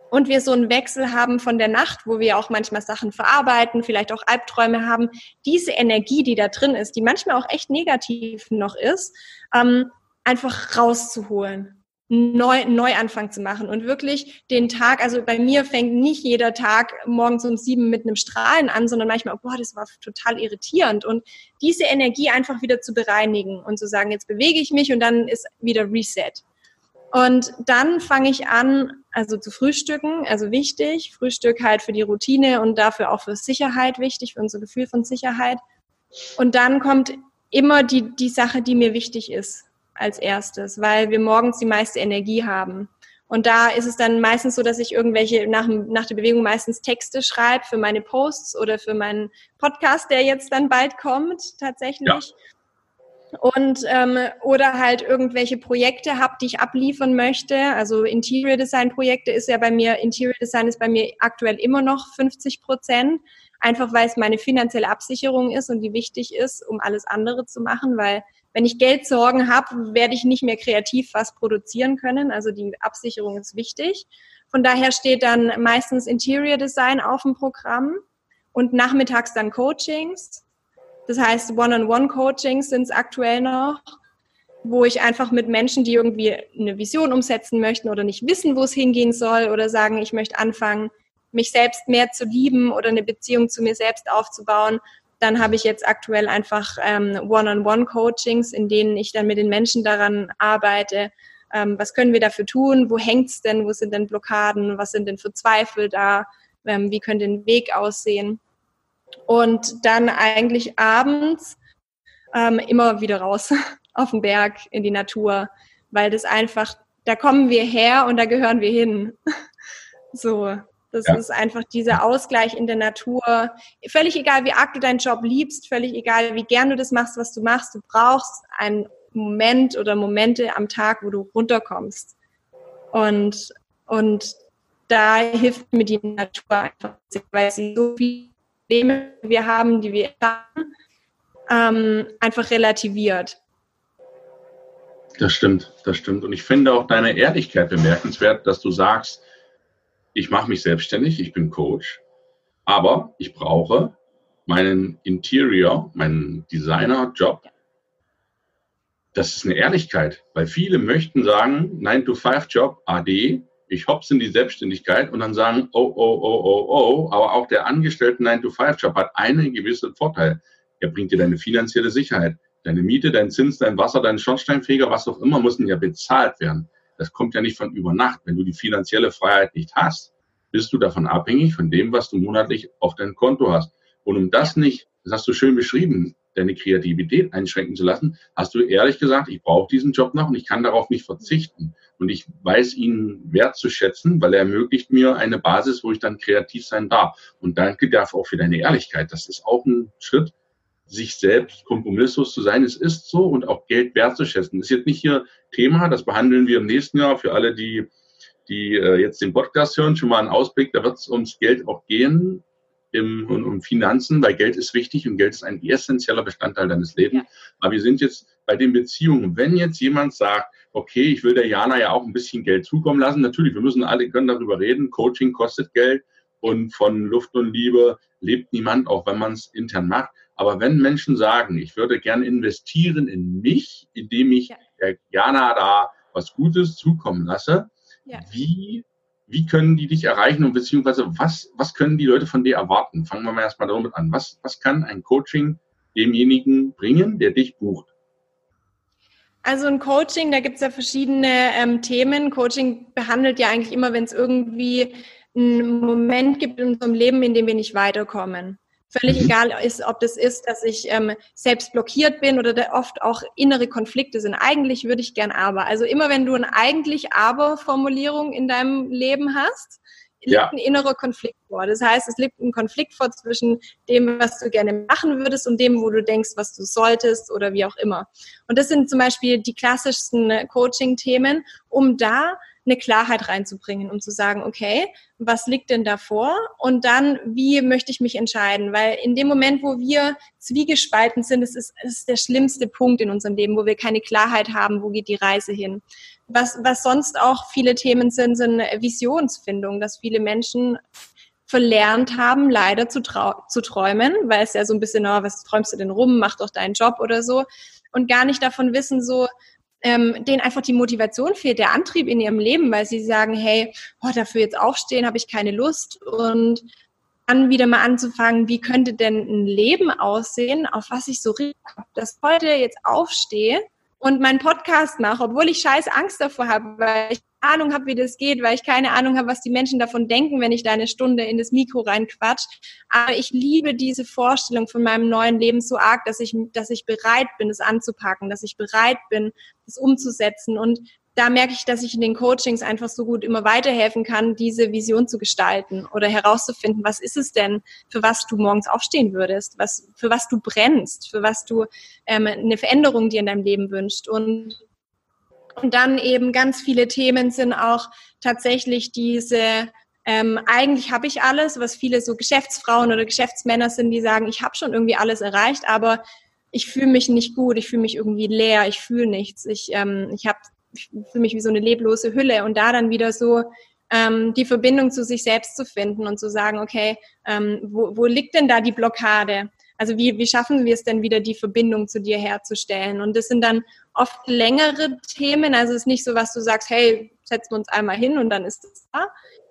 und wir so einen Wechsel haben von der Nacht, wo wir auch manchmal Sachen verarbeiten, vielleicht auch Albträume haben, diese Energie, die da drin ist, die manchmal auch echt negativ noch ist, ähm, einfach rauszuholen. Neu, Neuanfang zu machen und wirklich den Tag, also bei mir fängt nicht jeder Tag morgens um sieben mit einem Strahlen an, sondern manchmal, boah, das war total irritierend und diese Energie einfach wieder zu bereinigen und zu sagen, jetzt bewege ich mich und dann ist wieder Reset. Und dann fange ich an, also zu frühstücken, also wichtig. Frühstück halt für die Routine und dafür auch für Sicherheit wichtig, für unser Gefühl von Sicherheit. Und dann kommt immer die, die Sache, die mir wichtig ist als erstes, weil wir morgens die meiste Energie haben. Und da ist es dann meistens so, dass ich irgendwelche nach, nach der Bewegung meistens Texte schreibe für meine Posts oder für meinen Podcast, der jetzt dann bald kommt, tatsächlich. Ja und ähm, oder halt irgendwelche Projekte habe, die ich abliefern möchte. Also Interior Design Projekte ist ja bei mir, Interior Design ist bei mir aktuell immer noch 50 Prozent, einfach weil es meine finanzielle Absicherung ist und die wichtig ist, um alles andere zu machen, weil wenn ich Geldsorgen habe, werde ich nicht mehr kreativ was produzieren können. Also die Absicherung ist wichtig. Von daher steht dann meistens Interior Design auf dem Programm und nachmittags dann Coachings das heißt, One-on-One-Coachings sind es aktuell noch, wo ich einfach mit Menschen, die irgendwie eine Vision umsetzen möchten oder nicht wissen, wo es hingehen soll oder sagen, ich möchte anfangen, mich selbst mehr zu lieben oder eine Beziehung zu mir selbst aufzubauen, dann habe ich jetzt aktuell einfach ähm, One-on-One-Coachings, in denen ich dann mit den Menschen daran arbeite, ähm, was können wir dafür tun, wo hängt's denn, wo sind denn Blockaden, was sind denn für Zweifel da, ähm, wie könnte ein Weg aussehen. Und dann eigentlich abends ähm, immer wieder raus auf den Berg, in die Natur, weil das einfach, da kommen wir her und da gehören wir hin. so, das ja. ist einfach dieser Ausgleich in der Natur. Völlig egal, wie arg du deinen Job liebst, völlig egal, wie gern du das machst, was du machst, du brauchst einen Moment oder Momente am Tag, wo du runterkommst. Und, und da hilft mir die Natur einfach, weil sie so viele Probleme wir haben, die wir haben, ähm, einfach relativiert. Das stimmt, das stimmt. Und ich finde auch deine Ehrlichkeit bemerkenswert, dass du sagst, ich mache mich selbstständig, ich bin Coach, aber ich brauche meinen Interior, meinen Designer-Job. Das ist eine Ehrlichkeit, weil viele möchten sagen, 9-to-5-Job, AD, ich hops in die Selbstständigkeit und dann sagen, oh, oh, oh, oh, oh, aber auch der angestellte 9-to-5-Job hat einen gewissen Vorteil. Er bringt dir deine finanzielle Sicherheit. Deine Miete, dein Zins, dein Wasser, dein Schornsteinfeger, was auch immer, müssen ja bezahlt werden. Das kommt ja nicht von über Nacht. Wenn du die finanzielle Freiheit nicht hast, bist du davon abhängig von dem, was du monatlich auf dein Konto hast. Und um das nicht, das hast du schön beschrieben, deine Kreativität einschränken zu lassen, hast du ehrlich gesagt, ich brauche diesen Job noch und ich kann darauf nicht verzichten. Und ich weiß ihn wertzuschätzen, weil er ermöglicht mir eine Basis, wo ich dann kreativ sein darf. Und danke dafür auch für deine Ehrlichkeit. Das ist auch ein Schritt, sich selbst kompromisslos zu sein. Es ist so und auch Geld wertzuschätzen. Das ist jetzt nicht hier Thema, das behandeln wir im nächsten Jahr für alle, die, die äh, jetzt den Podcast hören, schon mal einen Ausblick. Da wird es ums Geld auch gehen im, und um Finanzen, weil Geld ist wichtig und Geld ist ein essentieller Bestandteil deines Lebens. Ja. Aber wir sind jetzt bei den Beziehungen. Wenn jetzt jemand sagt, okay, ich will der Jana ja auch ein bisschen Geld zukommen lassen, natürlich, wir müssen alle können darüber reden, Coaching kostet Geld und von Luft und Liebe lebt niemand, auch wenn man es intern macht. Aber wenn Menschen sagen, ich würde gerne investieren in mich, indem ich der Jana da was Gutes zukommen lasse, ja. wie, wie können die dich erreichen und beziehungsweise was, was können die Leute von dir erwarten? Fangen wir mal erstmal damit an. Was, was kann ein Coaching demjenigen bringen, der dich bucht? Also ein Coaching, da gibt es ja verschiedene ähm, Themen. Coaching behandelt ja eigentlich immer, wenn es irgendwie einen Moment gibt in unserem Leben, in dem wir nicht weiterkommen. Völlig mhm. egal ist, ob das ist, dass ich ähm, selbst blockiert bin oder da oft auch innere Konflikte sind. Eigentlich würde ich gern aber. Also immer wenn du eine eigentlich aber Formulierung in deinem Leben hast, liegt ja. ein innerer Konflikt vor. Das heißt, es liegt ein Konflikt vor zwischen dem, was du gerne machen würdest und dem, wo du denkst, was du solltest oder wie auch immer. Und das sind zum Beispiel die klassischsten Coaching-Themen, um da eine Klarheit reinzubringen, um zu sagen, okay, was liegt denn davor? Und dann, wie möchte ich mich entscheiden? Weil in dem Moment, wo wir zwiegespalten sind, das ist, das ist der schlimmste Punkt in unserem Leben, wo wir keine Klarheit haben, wo geht die Reise hin. Was, was sonst auch viele Themen sind, sind Visionsfindung, dass viele Menschen verlernt haben, leider zu, zu träumen, weil es ja so ein bisschen, oh, was träumst du denn rum, mach doch deinen Job oder so und gar nicht davon wissen, so, ähm, denen einfach die Motivation fehlt, der Antrieb in ihrem Leben, weil sie sagen, hey, oh, dafür jetzt aufstehen, habe ich keine Lust und dann wieder mal anzufangen, wie könnte denn ein Leben aussehen, auf was ich so richtig habe, dass heute jetzt aufstehe und meinen Podcast mache, obwohl ich scheiß Angst davor habe, weil ich Ahnung habe, wie das geht, weil ich keine Ahnung habe, was die Menschen davon denken, wenn ich da eine Stunde in das Mikro reinquatsch. Aber ich liebe diese Vorstellung von meinem neuen Leben so arg, dass ich, dass ich bereit bin, es anzupacken, dass ich bereit bin, es umzusetzen. Und da merke ich, dass ich in den Coachings einfach so gut immer weiterhelfen kann, diese Vision zu gestalten oder herauszufinden, was ist es denn, für was du morgens aufstehen würdest, was, für was du brennst, für was du ähm, eine Veränderung dir in deinem Leben wünscht. Und und dann eben ganz viele Themen sind auch tatsächlich diese, ähm, eigentlich habe ich alles, was viele so Geschäftsfrauen oder Geschäftsmänner sind, die sagen, ich habe schon irgendwie alles erreicht, aber ich fühle mich nicht gut, ich fühle mich irgendwie leer, ich fühle nichts, ich, ähm, ich, hab, ich fühle mich wie so eine leblose Hülle und da dann wieder so ähm, die Verbindung zu sich selbst zu finden und zu sagen, okay, ähm, wo, wo liegt denn da die Blockade? Also wie, wie schaffen wir es denn wieder, die Verbindung zu dir herzustellen? Und das sind dann oft längere Themen. Also es ist nicht so, was du sagst, hey, setzen wir uns einmal hin und dann ist es da.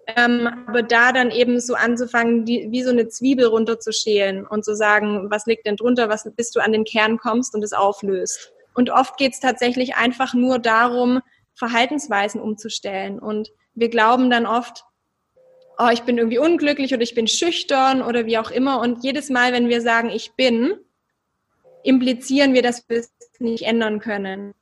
Ähm, aber da dann eben so anzufangen, die, wie so eine Zwiebel runterzuschälen und zu sagen, was liegt denn drunter, was, bis du an den Kern kommst und es auflöst. Und oft geht es tatsächlich einfach nur darum, Verhaltensweisen umzustellen. Und wir glauben dann oft, oh, ich bin irgendwie unglücklich oder ich bin schüchtern oder wie auch immer. Und jedes Mal, wenn wir sagen, ich bin, implizieren wir, dass wir es nicht ändern können.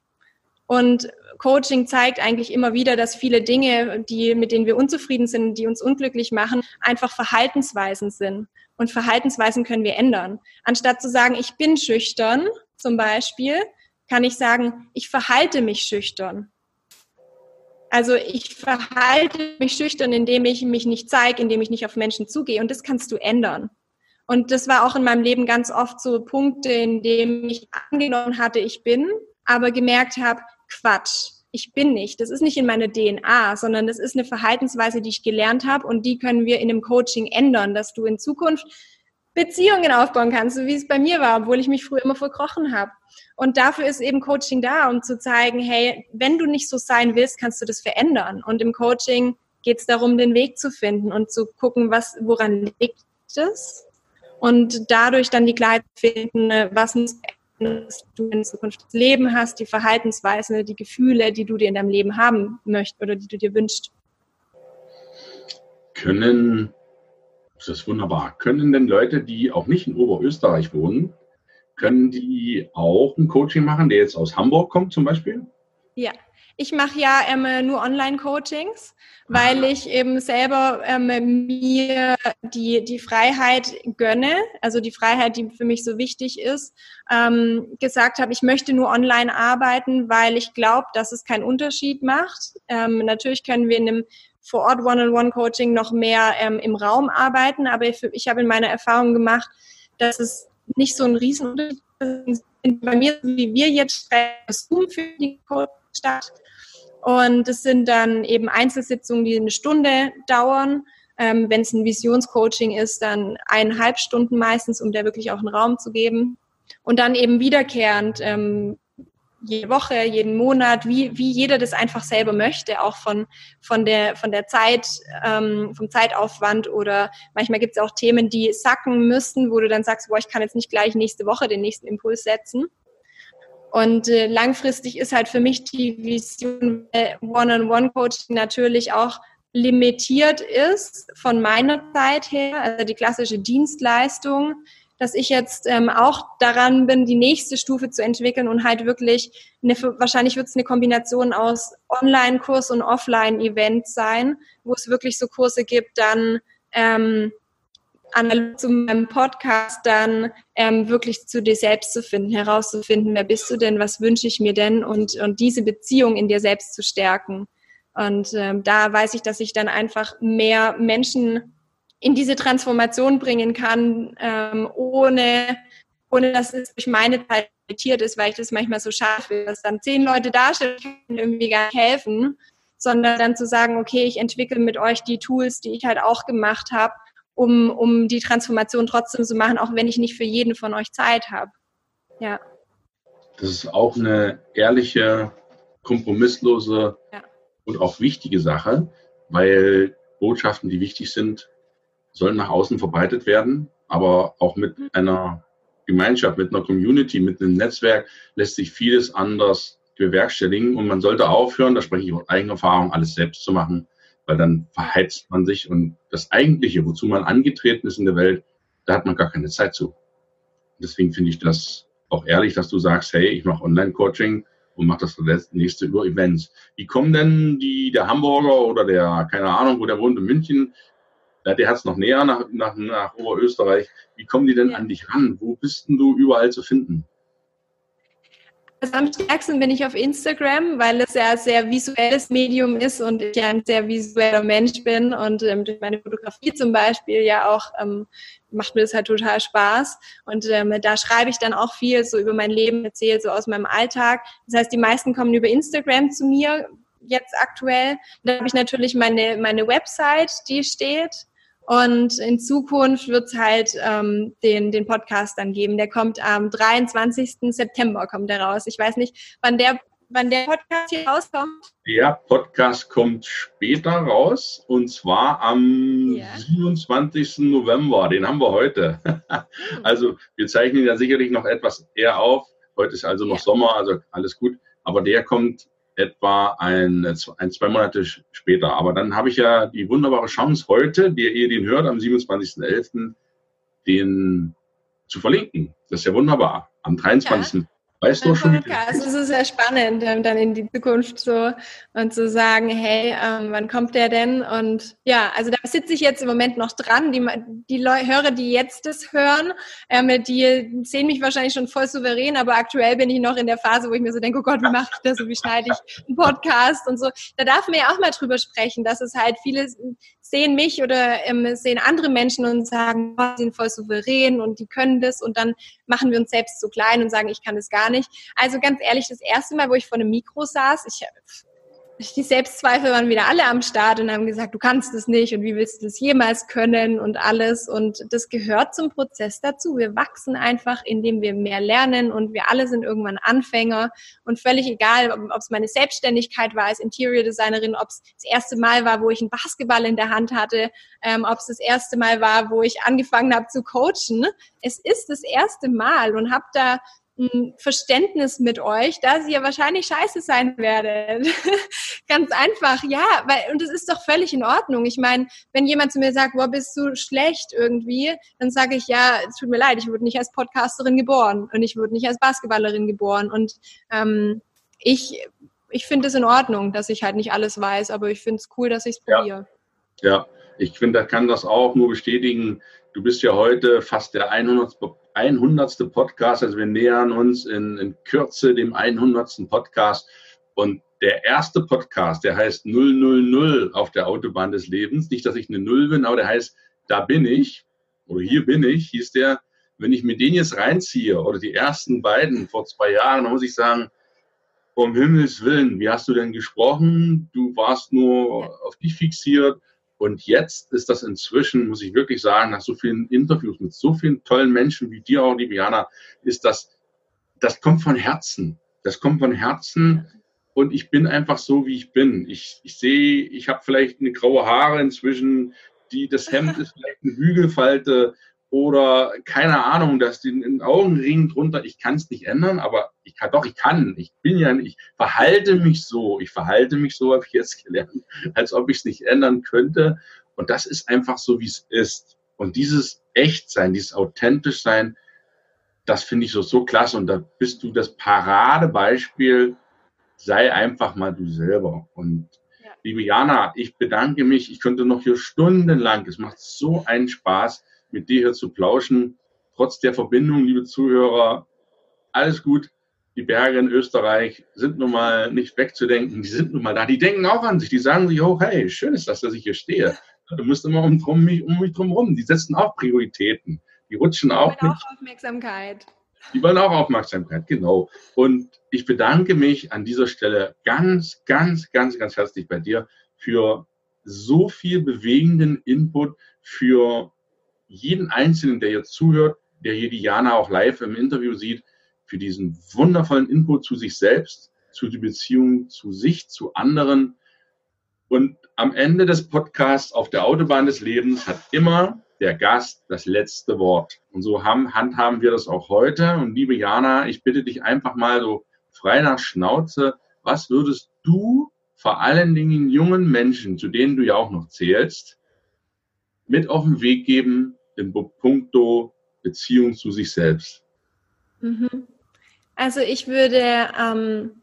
Und Coaching zeigt eigentlich immer wieder, dass viele Dinge, die, mit denen wir unzufrieden sind, die uns unglücklich machen, einfach Verhaltensweisen sind. Und Verhaltensweisen können wir ändern. Anstatt zu sagen, ich bin schüchtern, zum Beispiel, kann ich sagen, ich verhalte mich schüchtern. Also ich verhalte mich schüchtern, indem ich mich nicht zeige, indem ich nicht auf Menschen zugehe. Und das kannst du ändern. Und das war auch in meinem Leben ganz oft so Punkte, in denen ich angenommen hatte, ich bin, aber gemerkt habe, Quatsch, ich bin nicht. Das ist nicht in meiner DNA, sondern das ist eine Verhaltensweise, die ich gelernt habe und die können wir in einem Coaching ändern, dass du in Zukunft Beziehungen aufbauen kannst, so wie es bei mir war, obwohl ich mich früher immer verkrochen habe. Und dafür ist eben Coaching da, um zu zeigen, hey, wenn du nicht so sein willst, kannst du das verändern. Und im Coaching geht es darum, den Weg zu finden und zu gucken, was, woran liegt es? Und dadurch dann die Klarheit finden, was muss dass du in Zukunft das Leben hast, die Verhaltensweise, die Gefühle, die du dir in deinem Leben haben möchtest oder die du dir wünschst. Können, das ist wunderbar, können denn Leute, die auch nicht in Oberösterreich wohnen, können die auch ein Coaching machen, der jetzt aus Hamburg kommt zum Beispiel? Ja, ich mache ja ähm, nur Online-Coachings, weil ich eben selber ähm, mir die, die Freiheit gönne, also die Freiheit, die für mich so wichtig ist, ähm, gesagt habe, ich möchte nur online arbeiten, weil ich glaube, dass es keinen Unterschied macht. Ähm, natürlich können wir in einem vor Ort One-on-One-Coaching noch mehr ähm, im Raum arbeiten, aber ich, ich habe in meiner Erfahrung gemacht, dass es nicht so ein Riesenunterschied ist. Bei mir, wie wir jetzt Zoom für die Coaching statt und es sind dann eben Einzelsitzungen, die eine Stunde dauern. Ähm, Wenn es ein Visionscoaching ist, dann eineinhalb Stunden meistens, um der wirklich auch einen Raum zu geben. Und dann eben wiederkehrend ähm, jede Woche, jeden Monat, wie, wie jeder das einfach selber möchte, auch von, von, der, von der Zeit, ähm, vom Zeitaufwand oder manchmal gibt es auch Themen, die sacken müssen, wo du dann sagst, boah, ich kann jetzt nicht gleich nächste Woche den nächsten Impuls setzen. Und äh, langfristig ist halt für mich die Vision äh, One-on-One-Coaching natürlich auch limitiert ist von meiner Zeit her, also die klassische Dienstleistung, dass ich jetzt ähm, auch daran bin, die nächste Stufe zu entwickeln und halt wirklich, eine, wahrscheinlich wird es eine Kombination aus Online-Kurs und Offline-Event sein, wo es wirklich so Kurse gibt, dann ähm, analog zu meinem Podcast dann ähm, wirklich zu dir selbst zu finden, herauszufinden, wer bist du denn, was wünsche ich mir denn und, und diese Beziehung in dir selbst zu stärken. Und ähm, da weiß ich, dass ich dann einfach mehr Menschen in diese Transformation bringen kann, ähm, ohne, ohne dass es durch meine Zeit limitiert ist, weil ich das manchmal so schade finde, dass dann zehn Leute dastehen und irgendwie gar nicht helfen, sondern dann zu sagen, okay, ich entwickle mit euch die Tools, die ich halt auch gemacht habe um, um die Transformation trotzdem zu machen, auch wenn ich nicht für jeden von euch Zeit habe. Ja. Das ist auch eine ehrliche, kompromisslose ja. und auch wichtige Sache, weil Botschaften, die wichtig sind, sollen nach außen verbreitet werden, aber auch mit mhm. einer Gemeinschaft, mit einer Community, mit einem Netzwerk lässt sich vieles anders bewerkstelligen und man sollte aufhören, da spreche ich aus eigener Erfahrung, alles selbst zu machen, weil dann verheizt man sich und das Eigentliche, wozu man angetreten ist in der Welt, da hat man gar keine Zeit zu. Deswegen finde ich das auch ehrlich, dass du sagst, hey, ich mache Online-Coaching und mache das nächste über Events. Wie kommen denn die, der Hamburger oder der, keine Ahnung, wo der wohnt in München, der hat es noch näher nach, nach, nach Oberösterreich. Wie kommen die denn ja. an dich ran? Wo bist denn du überall zu finden? Also am stärksten bin ich auf Instagram, weil es ja ein sehr visuelles Medium ist und ich ja ein sehr visueller Mensch bin und ähm, durch meine Fotografie zum Beispiel ja auch ähm, macht mir das halt total Spaß und ähm, da schreibe ich dann auch viel so über mein Leben, erzähle so aus meinem Alltag. Das heißt, die meisten kommen über Instagram zu mir jetzt aktuell. Da habe ich natürlich meine meine Website, die steht und in Zukunft wird es halt ähm, den, den Podcast dann geben. Der kommt am 23. September kommt der raus. Ich weiß nicht, wann der, wann der Podcast hier rauskommt. Der Podcast kommt später raus und zwar am ja. 27. November. Den haben wir heute. also wir zeichnen ja sicherlich noch etwas eher auf. Heute ist also noch ja. Sommer, also alles gut. Aber der kommt etwa ein, ein, zwei Monate später. Aber dann habe ich ja die wunderbare Chance, heute, der ihr den hört, am 27.11., den zu verlinken. Das ist ja wunderbar. Am 23. Ja. Weißt du schon? Podcast. Das ist sehr spannend, ähm, dann in die Zukunft so und zu sagen, hey, ähm, wann kommt der denn? Und ja, also da sitze ich jetzt im Moment noch dran. Die, die Leute, Hörer, die jetzt das hören, ähm, die sehen mich wahrscheinlich schon voll souverän, aber aktuell bin ich noch in der Phase, wo ich mir so denke, oh Gott, wie mache ich das und wie schneide ich einen Podcast und so. Da darf man ja auch mal drüber sprechen, dass es halt viele sehen mich oder ähm, sehen andere Menschen und sagen, oh, sie sind voll souverän und die können das und dann machen wir uns selbst so klein und sagen, ich kann das gar nicht. Also ganz ehrlich, das erste Mal, wo ich vor einem Mikro saß, ich die Selbstzweifel waren wieder alle am Start und haben gesagt, du kannst es nicht und wie willst du das jemals können und alles. Und das gehört zum Prozess dazu. Wir wachsen einfach, indem wir mehr lernen und wir alle sind irgendwann Anfänger. Und völlig egal, ob es meine Selbstständigkeit war als Interior Designerin, ob es das erste Mal war, wo ich einen Basketball in der Hand hatte, ähm, ob es das erste Mal war, wo ich angefangen habe zu coachen. Es ist das erste Mal und habe da Verständnis mit euch, dass ihr wahrscheinlich scheiße sein werdet. Ganz einfach, ja, weil, und das ist doch völlig in Ordnung. Ich meine, wenn jemand zu mir sagt, boah, bist du schlecht irgendwie, dann sage ich, ja, es tut mir leid, ich wurde nicht als Podcasterin geboren und ich wurde nicht als Basketballerin geboren. Und ähm, ich, ich finde es in Ordnung, dass ich halt nicht alles weiß, aber ich finde es cool, dass ich es probiere. Ja. ja, ich finde, da kann das auch nur bestätigen. Du bist ja heute fast der 100. 100. Podcast. Also wir nähern uns in, in Kürze dem 100. Podcast. Und der erste Podcast, der heißt 000 auf der Autobahn des Lebens. Nicht, dass ich eine Null bin, aber der heißt Da bin ich oder Hier bin ich, hieß der. Wenn ich mir den jetzt reinziehe oder die ersten beiden vor zwei Jahren, dann muss ich sagen, um Himmels Willen, wie hast du denn gesprochen? Du warst nur auf dich fixiert und jetzt ist das inzwischen, muss ich wirklich sagen, nach so vielen Interviews mit so vielen tollen Menschen wie dir auch, liebe Jana, ist das, das kommt von Herzen. Das kommt von Herzen. Und ich bin einfach so, wie ich bin. Ich, ich sehe, ich habe vielleicht eine graue Haare inzwischen, die, das Hemd ist vielleicht eine Hügelfalte oder keine Ahnung, dass den Augenring drunter, ich kann es nicht ändern, aber ich kann doch, ich kann, ich bin ja, ich verhalte mich so, ich verhalte mich so, habe ich jetzt gelernt, als ob ich es nicht ändern könnte. Und das ist einfach so, wie es ist. Und dieses Echtsein, dieses authentisch sein, das finde ich so, so klasse. Und da bist du das Paradebeispiel, sei einfach mal du selber. Und ja. liebe Jana, ich bedanke mich. Ich könnte noch hier stundenlang, es macht so einen Spaß mit dir hier zu plauschen. Trotz der Verbindung, liebe Zuhörer, alles gut. Die Berge in Österreich sind nun mal nicht wegzudenken. Die sind nun mal da. Die denken auch an sich. Die sagen sich, oh, hey, schön ist das, dass ich hier stehe. Du musst immer um, drum, mich, um mich drum rum. Die setzen auch Prioritäten. Die rutschen die auch. Die wollen auch Aufmerksamkeit. Die wollen auch Aufmerksamkeit, genau. Und ich bedanke mich an dieser Stelle ganz, ganz, ganz, ganz herzlich bei dir für so viel bewegenden Input, für jeden Einzelnen, der jetzt zuhört, der hier die Jana auch live im Interview sieht, für diesen wundervollen Input zu sich selbst, zu die Beziehung zu sich, zu anderen. Und am Ende des Podcasts auf der Autobahn des Lebens hat immer der Gast das letzte Wort. Und so haben, handhaben wir das auch heute. Und liebe Jana, ich bitte dich einfach mal so frei nach Schnauze, was würdest du vor allen Dingen jungen Menschen, zu denen du ja auch noch zählst, mit auf den Weg geben in puncto Beziehung zu sich selbst? Mhm. Also ich würde ähm,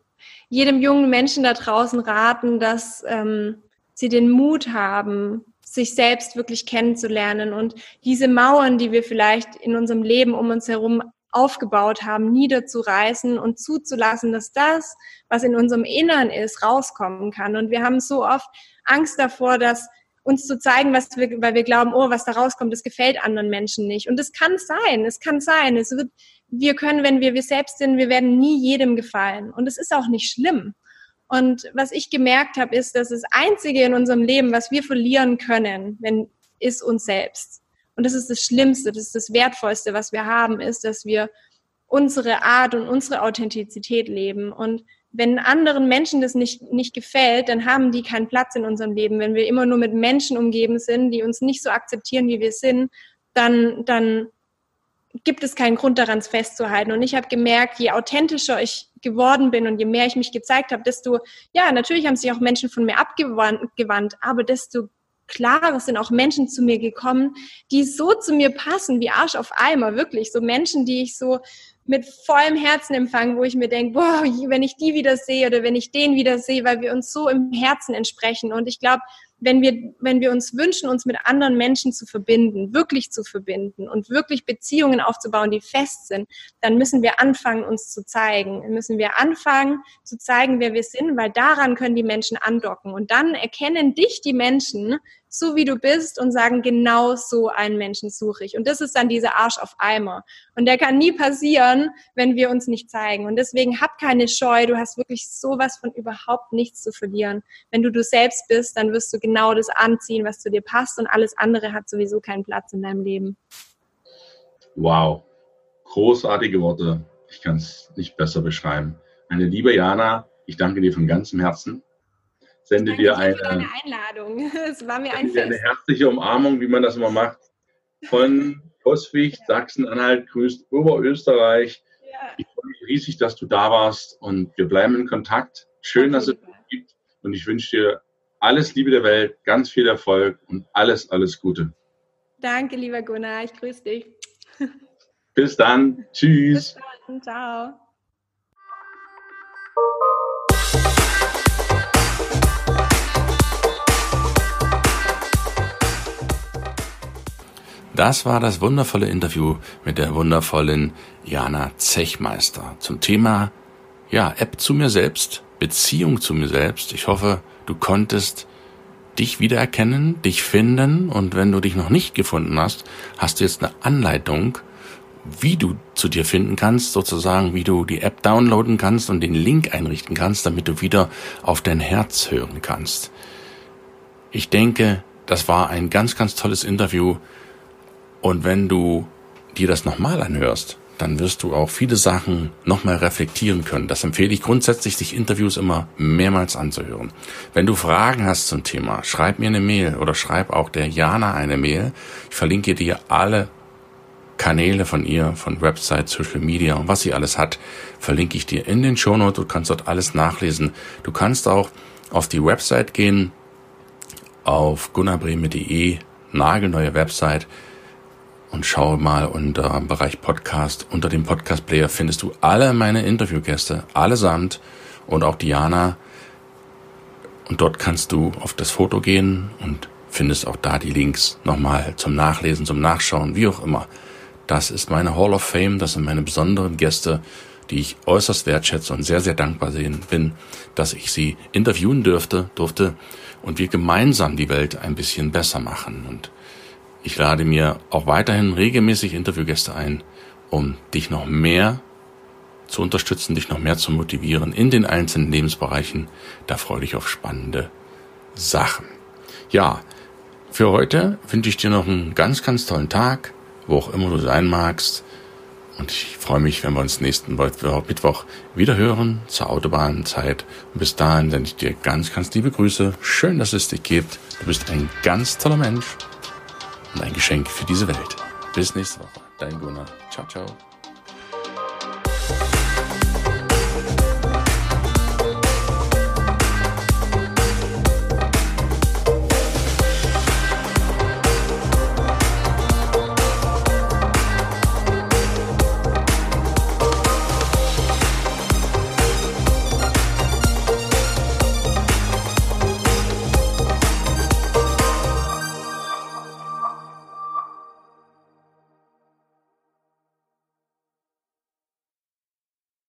jedem jungen Menschen da draußen raten, dass ähm, sie den Mut haben, sich selbst wirklich kennenzulernen und diese Mauern, die wir vielleicht in unserem Leben um uns herum aufgebaut haben, niederzureißen und zuzulassen, dass das, was in unserem Innern ist, rauskommen kann. Und wir haben so oft Angst davor, dass uns zu zeigen, was wir, weil wir glauben, oh, was da rauskommt, das gefällt anderen Menschen nicht. Und es kann sein, es kann sein. Es wird, wir können, wenn wir wir selbst sind, wir werden nie jedem gefallen. Und es ist auch nicht schlimm. Und was ich gemerkt habe, ist, dass das Einzige in unserem Leben, was wir verlieren können, wenn, ist uns selbst. Und das ist das Schlimmste, das ist das Wertvollste, was wir haben, ist, dass wir unsere Art und unsere Authentizität leben. Und wenn anderen Menschen das nicht, nicht gefällt, dann haben die keinen Platz in unserem Leben. Wenn wir immer nur mit Menschen umgeben sind, die uns nicht so akzeptieren, wie wir sind, dann, dann gibt es keinen Grund daran, es festzuhalten. Und ich habe gemerkt, je authentischer ich geworden bin und je mehr ich mich gezeigt habe, desto, ja, natürlich haben sich auch Menschen von mir abgewandt, aber desto klarer sind auch Menschen zu mir gekommen, die so zu mir passen, wie Arsch auf Eimer, wirklich. So Menschen, die ich so mit vollem Herzen empfange, wo ich mir denke, boah, wenn ich die wieder sehe oder wenn ich den wieder sehe, weil wir uns so im Herzen entsprechen. Und ich glaube, wenn wir, wenn wir uns wünschen, uns mit anderen Menschen zu verbinden, wirklich zu verbinden und wirklich Beziehungen aufzubauen, die fest sind, dann müssen wir anfangen, uns zu zeigen. Müssen wir anfangen, zu zeigen, wer wir sind, weil daran können die Menschen andocken. Und dann erkennen dich die Menschen, so wie du bist und sagen, genau so einen Menschen suche ich. Und das ist dann dieser Arsch auf Eimer. Und der kann nie passieren, wenn wir uns nicht zeigen. Und deswegen hab keine Scheu. Du hast wirklich sowas von überhaupt nichts zu verlieren. Wenn du du selbst bist, dann wirst du genau das anziehen, was zu dir passt und alles andere hat sowieso keinen Platz in deinem Leben. Wow. Großartige Worte. Ich kann es nicht besser beschreiben. Meine liebe Jana, ich danke dir von ganzem Herzen sende dir eine, eine Einladung. Es war mir ein Fest. Eine herzliche Umarmung, wie man das immer macht. Von Coswig, Sachsen-Anhalt, grüßt Oberösterreich. Ja. Ich freue mich riesig, dass du da warst und wir bleiben in Kontakt. Schön, dass es dich gibt und ich wünsche dir alles Liebe der Welt, ganz viel Erfolg und alles, alles Gute. Danke, lieber Gunnar. Ich grüße dich. Bis dann. Tschüss. Bis dann. Ciao. Das war das wundervolle Interview mit der wundervollen Jana Zechmeister zum Thema, ja, App zu mir selbst, Beziehung zu mir selbst. Ich hoffe, du konntest dich wiedererkennen, dich finden und wenn du dich noch nicht gefunden hast, hast du jetzt eine Anleitung, wie du zu dir finden kannst, sozusagen, wie du die App downloaden kannst und den Link einrichten kannst, damit du wieder auf dein Herz hören kannst. Ich denke, das war ein ganz, ganz tolles Interview und wenn du dir das nochmal anhörst, dann wirst du auch viele Sachen nochmal reflektieren können. Das empfehle ich grundsätzlich, sich Interviews immer mehrmals anzuhören. Wenn du Fragen hast zum Thema, schreib mir eine Mail oder schreib auch der Jana eine Mail. Ich verlinke dir alle Kanäle von ihr, von Website, Social Media und was sie alles hat, verlinke ich dir in den Shownotes. Du kannst dort alles nachlesen. Du kannst auch auf die Website gehen, auf gunnarbreme.de, nagelneue Website und schau mal unter Bereich Podcast. Unter dem Podcast Player findest du alle meine Interviewgäste, allesamt und auch Diana. Und dort kannst du auf das Foto gehen und findest auch da die Links nochmal zum Nachlesen, zum Nachschauen, wie auch immer. Das ist meine Hall of Fame, das sind meine besonderen Gäste, die ich äußerst wertschätze und sehr, sehr dankbar sehen bin, dass ich sie interviewen dürfte, durfte und wir gemeinsam die Welt ein bisschen besser machen. Und ich lade mir auch weiterhin regelmäßig Interviewgäste ein, um dich noch mehr zu unterstützen, dich noch mehr zu motivieren in den einzelnen Lebensbereichen. Da freue ich auf spannende Sachen. Ja, für heute wünsche ich dir noch einen ganz, ganz tollen Tag, wo auch immer du sein magst. Und ich freue mich, wenn wir uns nächsten Mittwoch wieder hören zur Autobahnzeit. Und bis dahin sende ich dir ganz, ganz liebe Grüße. Schön, dass es dich gibt. Du bist ein ganz toller Mensch und ein Geschenk für diese Welt. Bis nächste Woche. Dein Gunnar. Ciao, ciao.